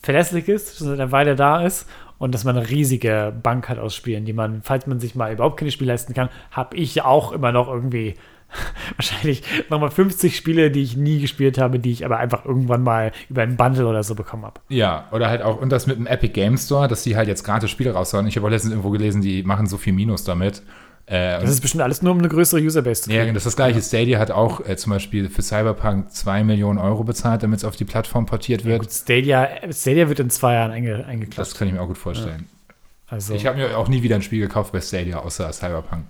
verlässlich ist, schon seit einer Weile da ist und dass man eine riesige Bank hat aus Spielen, die man, falls man sich mal überhaupt keine Spiele leisten kann, habe ich auch immer noch irgendwie wahrscheinlich nochmal 50 Spiele, die ich nie gespielt habe, die ich aber einfach irgendwann mal über einen Bundle oder so bekommen habe. Ja, oder halt auch, und das mit dem Epic Game Store, dass die halt jetzt gratis Spiele raushauen. Ich habe auch letztens irgendwo gelesen, die machen so viel Minus damit. Äh, Das ist bestimmt alles nur um eine größere Userbase zu Ja, kriegen. das ist das gleiche. Stadia hat auch äh, zum Beispiel für Cyberpunk 2 Millionen Euro bezahlt, damit es auf die Plattform portiert wird. Gut, Stadia, Stadia wird in zwei Jahren einge, eingeklappt. das kann ich mir auch gut vorstellen. Also, Ich habe mir auch nie wieder ein Spiel gekauft bei Stadia, außer Cyberpunk.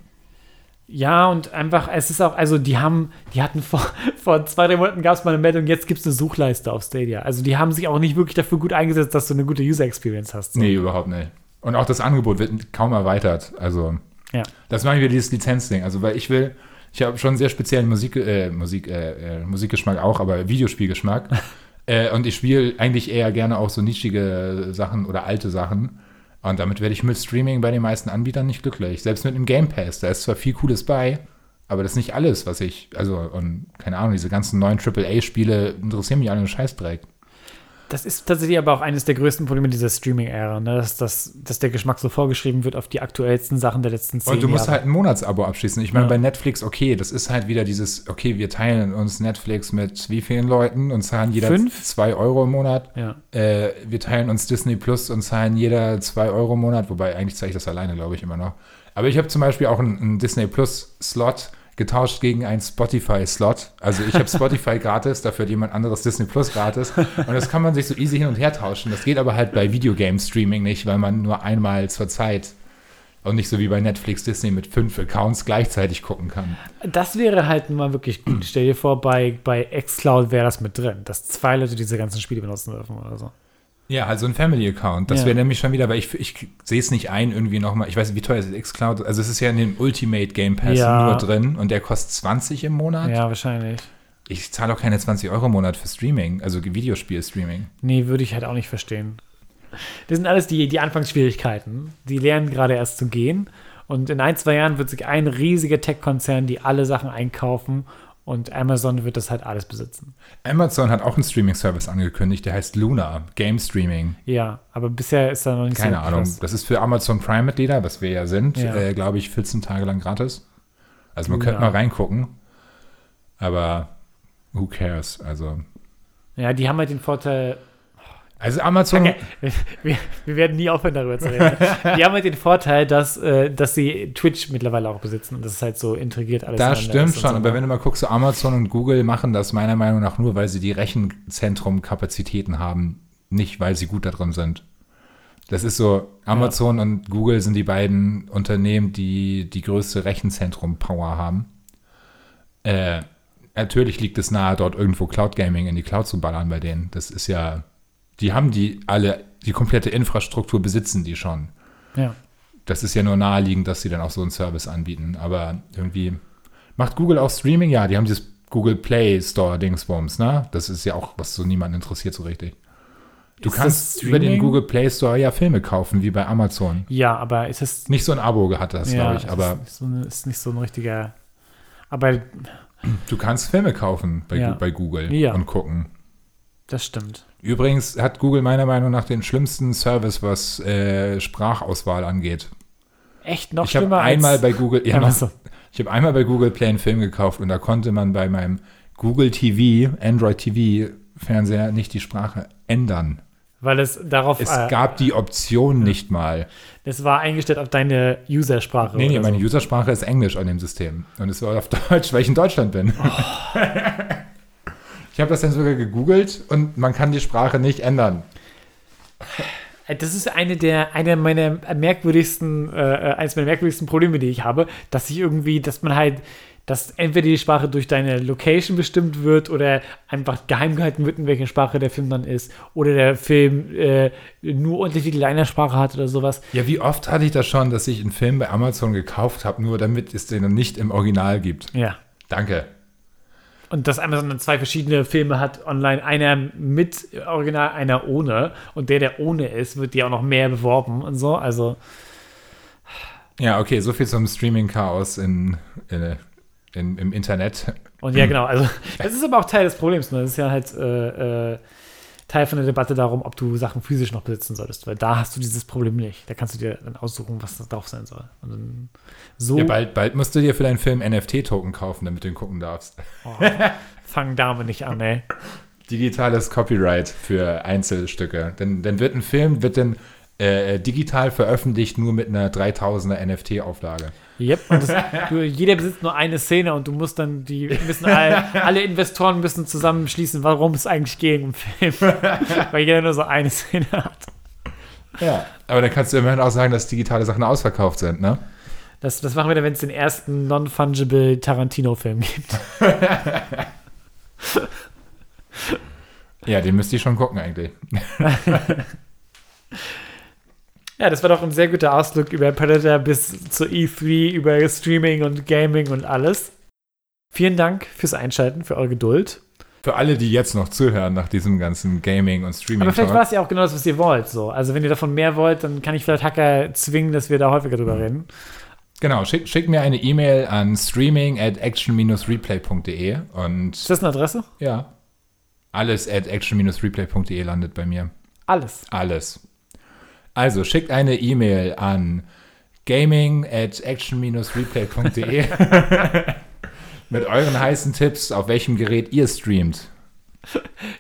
ja, und einfach, es ist auch, also die haben, die hatten vor, vor zwei, drei Monaten gab es mal eine Meldung, jetzt gibt es eine Suchleiste auf Stadia. Also die haben sich auch nicht wirklich dafür gut eingesetzt, dass du eine gute User-Experience hast. So. Nee, überhaupt nicht. Und auch das Angebot wird kaum erweitert. Also, Ja. das mache ich wieder dieses Lizenzding. Also, weil ich will, ich habe schon einen sehr speziellen Musik, äh, Musik, äh, äh, Musikgeschmack auch, aber Videospielgeschmack. äh, und ich spiele eigentlich eher gerne auch so nischige Sachen oder alte Sachen. Und damit werde ich mit Streaming bei den meisten Anbietern nicht glücklich. Selbst mit dem Game Pass, da ist zwar viel Cooles bei, aber das ist nicht alles, was ich, also, und keine Ahnung, diese ganzen neuen AAA-Spiele interessieren mich alle einen Scheißdreck. Das ist tatsächlich aber auch eines der größten Probleme dieser Streaming-Ära, ne? dass, dass, dass der Geschmack so vorgeschrieben wird auf die aktuellsten Sachen der letzten zehn Und du musst Jahre. halt ein Monatsabo abschließen. Ich meine, Ja. bei Netflix, okay, das ist halt wieder dieses, okay, wir teilen uns Netflix mit wie vielen Leuten und zahlen jeder Fünf? zwei Euro im Monat. Ja. Äh, wir teilen uns Disney Plus und zahlen jeder zwei Euro im Monat, wobei eigentlich zahle ich das alleine, glaube ich, immer noch. Aber ich habe zum Beispiel auch einen, einen Disney Plus Slot getauscht gegen einen Spotify-Slot. Also ich habe Spotify gratis, dafür hat jemand anderes Disney Plus gratis. Und das kann man sich so easy hin und her tauschen. Das geht aber halt bei Videogame-Streaming nicht, weil man nur einmal zur Zeit und nicht so wie bei Netflix Disney mit fünf Accounts gleichzeitig gucken kann. Das wäre halt mal wirklich gut. Stell dir vor, bei, bei Xcloud wäre das mit drin, dass zwei Leute diese ganzen Spiele benutzen dürfen oder so. Ja, also ein Family-Account. Das Ja. wäre nämlich schon wieder, weil ich, ich sehe es nicht ein, irgendwie nochmal. Ich weiß nicht, wie teuer ist Xcloud? Also es ist ja in dem Ultimate Game Pass Ja. nur drin und der kostet 20 im Monat. Ja, wahrscheinlich. Ich zahle auch keine 20 Euro im Monat für Streaming, also Videospiel-Streaming. Nee, würde ich halt auch nicht verstehen. Das sind alles die, die Anfangsschwierigkeiten. Die lernen gerade erst zu gehen. Und in ein, zwei Jahren wird sich ein riesiger Tech-Konzern, die alle Sachen einkaufen und Amazon wird das halt alles besitzen. Amazon hat auch einen Streaming-Service angekündigt, der heißt Luna, Game Streaming. Ja, aber bisher ist da noch nicht Keine so Ahnung. Das ist für Amazon Prime-Mitglieder, was wir ja sind, Ja. äh, glaube ich, 14 Tage lang gratis. Also man Luna. könnte mal reingucken. Aber who cares? Also, Ja, die haben halt den Vorteil, also Amazon. Okay, wir, wir werden nie aufhören, darüber zu reden. Die haben halt den Vorteil, dass, äh, dass sie Twitch mittlerweile auch besitzen und das ist halt so integriert alles. Das stimmt schon, so. aber wenn du mal guckst, so Amazon und Google machen das meiner Meinung nach nur, weil sie die Rechenzentrum-Kapazitäten haben, nicht weil sie gut da drin sind. Das ist so, Amazon und Google sind die beiden Unternehmen, die die größte Rechenzentrum-Power haben. Äh, natürlich liegt es nahe, dort irgendwo Cloud Gaming in die Cloud zu ballern bei denen. Das ist ja, die haben die alle, die komplette Infrastruktur besitzen die schon Ja. das ist ja nur naheliegend, dass sie dann auch so einen Service anbieten. Aber irgendwie macht Google auch Streaming? Ja, die haben dieses Google Play Store Dingsbums, ne? Das ist ja auch, was so niemanden interessiert so richtig. Du Ist kannst über den? Google Play Store ja Filme kaufen, wie bei Amazon. ja, aber ist es Nicht so ein Abo hat das, ja, glaube ich, aber ist, nicht so ein- ist nicht so ein richtiger. Aber du kannst Filme kaufen bei, Ja. Bei Google Ja. und gucken. das stimmt. Übrigens hat Google meiner Meinung nach den schlimmsten Service, was äh, Sprachauswahl angeht. Echt noch ich habe schlimmer einmal als bei Google, ja, noch, ich habe einmal bei Google Play einen Film gekauft und da konnte man bei meinem Google TV, Android TV Fernseher nicht die Sprache ändern. Weil es darauf. Es äh, gab die Option nicht mal. es war eingestellt auf deine Usersprache. Nee, nee, meine so. Usersprache ist Englisch an dem System. Und es war auf Deutsch, weil ich in Deutschland bin. Oh. ich habe das dann sogar gegoogelt und man kann die Sprache nicht ändern. Äh, Das ist eine der eine meiner merkwürdigsten, äh, äh, eines meiner merkwürdigsten Probleme, die ich habe, dass ich irgendwie, dass man halt, dass entweder die Sprache durch deine Location bestimmt wird oder einfach geheim gehalten wird, in welcher Sprache der Film dann ist. Oder der Film äh, nur Untertitel einer Sprache hat oder sowas. Ja, wie oft hatte ich das schon, dass ich einen Film bei Amazon gekauft habe, nur damit es den nicht im Original gibt. Ja. Danke. Und dass Amazon dann zwei verschiedene Filme hat online, einer mit Original, einer ohne. Und der, der ohne ist, wird die auch noch mehr beworben und so. Also, Ja, okay, so viel zum Streaming-Chaos in, in, in, im Internet. und ja, genau. Also, das ist aber auch Teil des Problems. Ne? Das ist ja halt äh, äh, Teil von der Debatte darum, ob du Sachen physisch noch besitzen solltest. Weil da hast du dieses Problem nicht. Da kannst du dir dann aussuchen, was da drauf sein soll. Und dann so Ja, bald, bald musst du dir für deinen Film NFT-Token kaufen, damit du ihn gucken darfst. fangen damit nicht an, ey. Digitales Copyright für Einzelstücke. Dann, dann wird ein Film, wird dann äh, digital veröffentlicht, nur mit einer 3000er NFT-Auflage. Yep, und das, du, jeder besitzt nur eine Szene und du musst dann die müssen all, alle Investoren müssen zusammenschließen, warum es eigentlich geht im Film. Weil jeder nur so eine Szene hat. Ja. Aber dann kannst du immerhin auch sagen, dass digitale Sachen ausverkauft sind, ne? Das, das machen wir dann, wenn es den ersten non-fungible Tarantino-Film gibt. Ja, den müsst ihr schon gucken eigentlich. Ja, das war doch ein sehr guter Ausflug über Predator bis zur E3, über Streaming und Gaming und alles. Vielen Dank fürs Einschalten, für eure Geduld. Für alle, die jetzt noch zuhören nach diesem ganzen Gaming und Streaming. Aber vielleicht war es ja auch genau das, was ihr wollt. So. Also wenn ihr davon mehr wollt, dann kann ich vielleicht Hacker zwingen, dass wir da häufiger drüber reden. Genau, schick, schick mir eine E-Mail an streaming at action-replay.de und Ist das eine Adresse? ja, alles at action-replay.de landet bei mir. Alles. Alles. Also schickt eine E-Mail an gaming at action-replay.de mit euren heißen Tipps, auf welchem Gerät ihr streamt.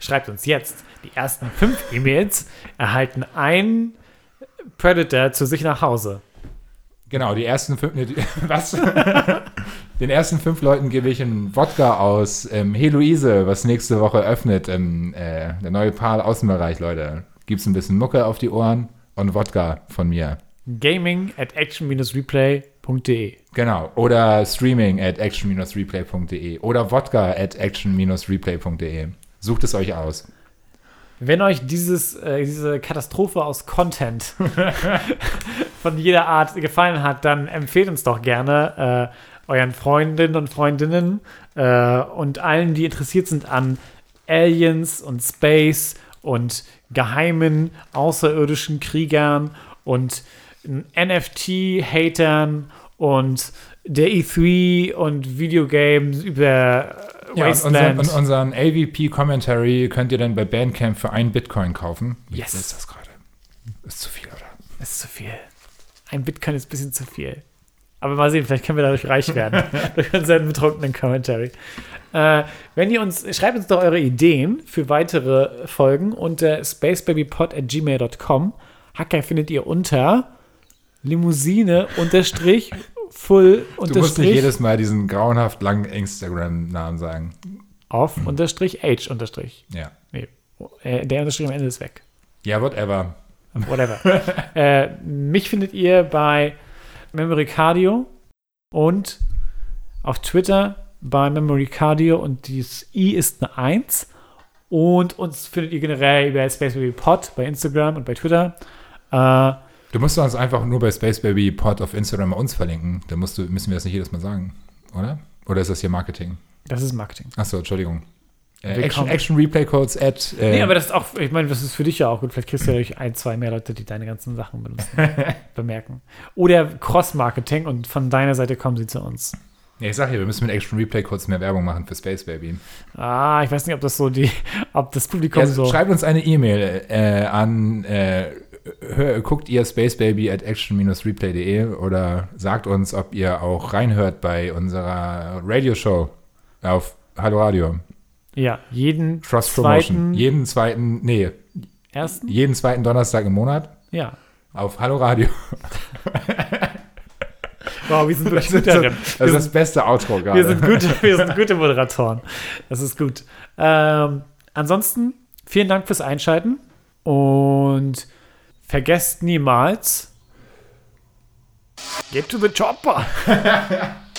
Schreibt uns jetzt. Die ersten fünf E-Mails erhalten ein Predator zu sich nach Hause. Genau, die ersten fünf. Ne, die, was? Den ersten fünf Leuten gebe ich einen Wodka aus ähm, Hey Luise, was nächste Woche öffnet. Ähm, äh, der neue Pal Außenbereich, Leute. Gibt's ein bisschen Mucke auf die Ohren und Wodka von mir. Gaming at action-replay.de. Genau. Oder streaming at action-replay.de. Oder Wodka at action-replay.de. Sucht es euch aus. Wenn euch dieses, äh, diese Katastrophe aus Content von jeder Art gefallen hat, dann empfehlt uns doch gerne äh, euren Freundinnen und Freundinnen äh, und allen, die interessiert sind an Aliens und Space und geheimen außerirdischen Kriegern und NFT-Hatern und der E3 und Videogames über Ja, und Wasteland. unseren, und unseren AVP-Commentary könnt ihr dann bei Bandcamp für einen Bitcoin kaufen. Wie Yes. ist das gerade? Ist zu viel, oder? Ist zu viel. Ein Bitcoin ist ein bisschen zu viel. Aber mal sehen, vielleicht können wir dadurch reich werden. durch unseren betrunkenen Commentary. Äh, wenn ihr uns, schreibt uns doch eure Ideen für weitere Folgen unter spacebabypod.gmail.com. Hacker findet ihr unter Limousine unterstrich full Du musst nicht unterstrich jedes Mal diesen grauenhaft langen Instagram-Namen sagen. auf unterstrich h unterstrich. Ja. Nee, äh, der Unterstrich am Ende ist weg. Ja, whatever. Whatever. äh, mich findet ihr bei Memory Cardio und auf Twitter bei Memory Cardio und dieses I ist eine 1. Und uns findet ihr generell über Space Baby Pod bei Instagram und bei Twitter. Äh, Du musst uns einfach nur bei Space Baby Pod auf Instagram uns verlinken. Da musst du, müssen wir das nicht jedes Mal sagen, oder? Oder ist das hier Marketing? das ist Marketing. Achso, Entschuldigung. Äh. Action, Action Replay Codes at. Äh, Nee, aber das ist auch, ich meine, das ist für dich ja auch gut. Vielleicht kriegst du ja durch ein, zwei mehr Leute, die deine ganzen Sachen benutzen, bemerken. Oder Cross-Marketing und von deiner Seite kommen sie zu uns. Nee, ich sag hier, wir müssen mit Action Replay Codes mehr Werbung machen für Space Baby. Ah, ich weiß nicht, ob das so die, ob das Publikum Ja, so. Schreibt uns eine E-Mail äh, an. Äh, hör, guckt ihr Space Baby at action-replay.de oder sagt uns, ob ihr auch reinhört bei unserer Radioshow auf Hallo Radio. Ja, jeden Cross Promotion. zweiten, Jeden zweiten, nee, ersten? jeden zweiten Donnerstag im Monat Ja. auf Hallo Radio. Wow, wir sind wirklich gut darin. das, ist das beste Outro gerade. wir, sind gute, wir sind gute Moderatoren. Das ist gut. Ähm, ansonsten, vielen Dank fürs Einschalten und vergesst niemals, get to the chopper.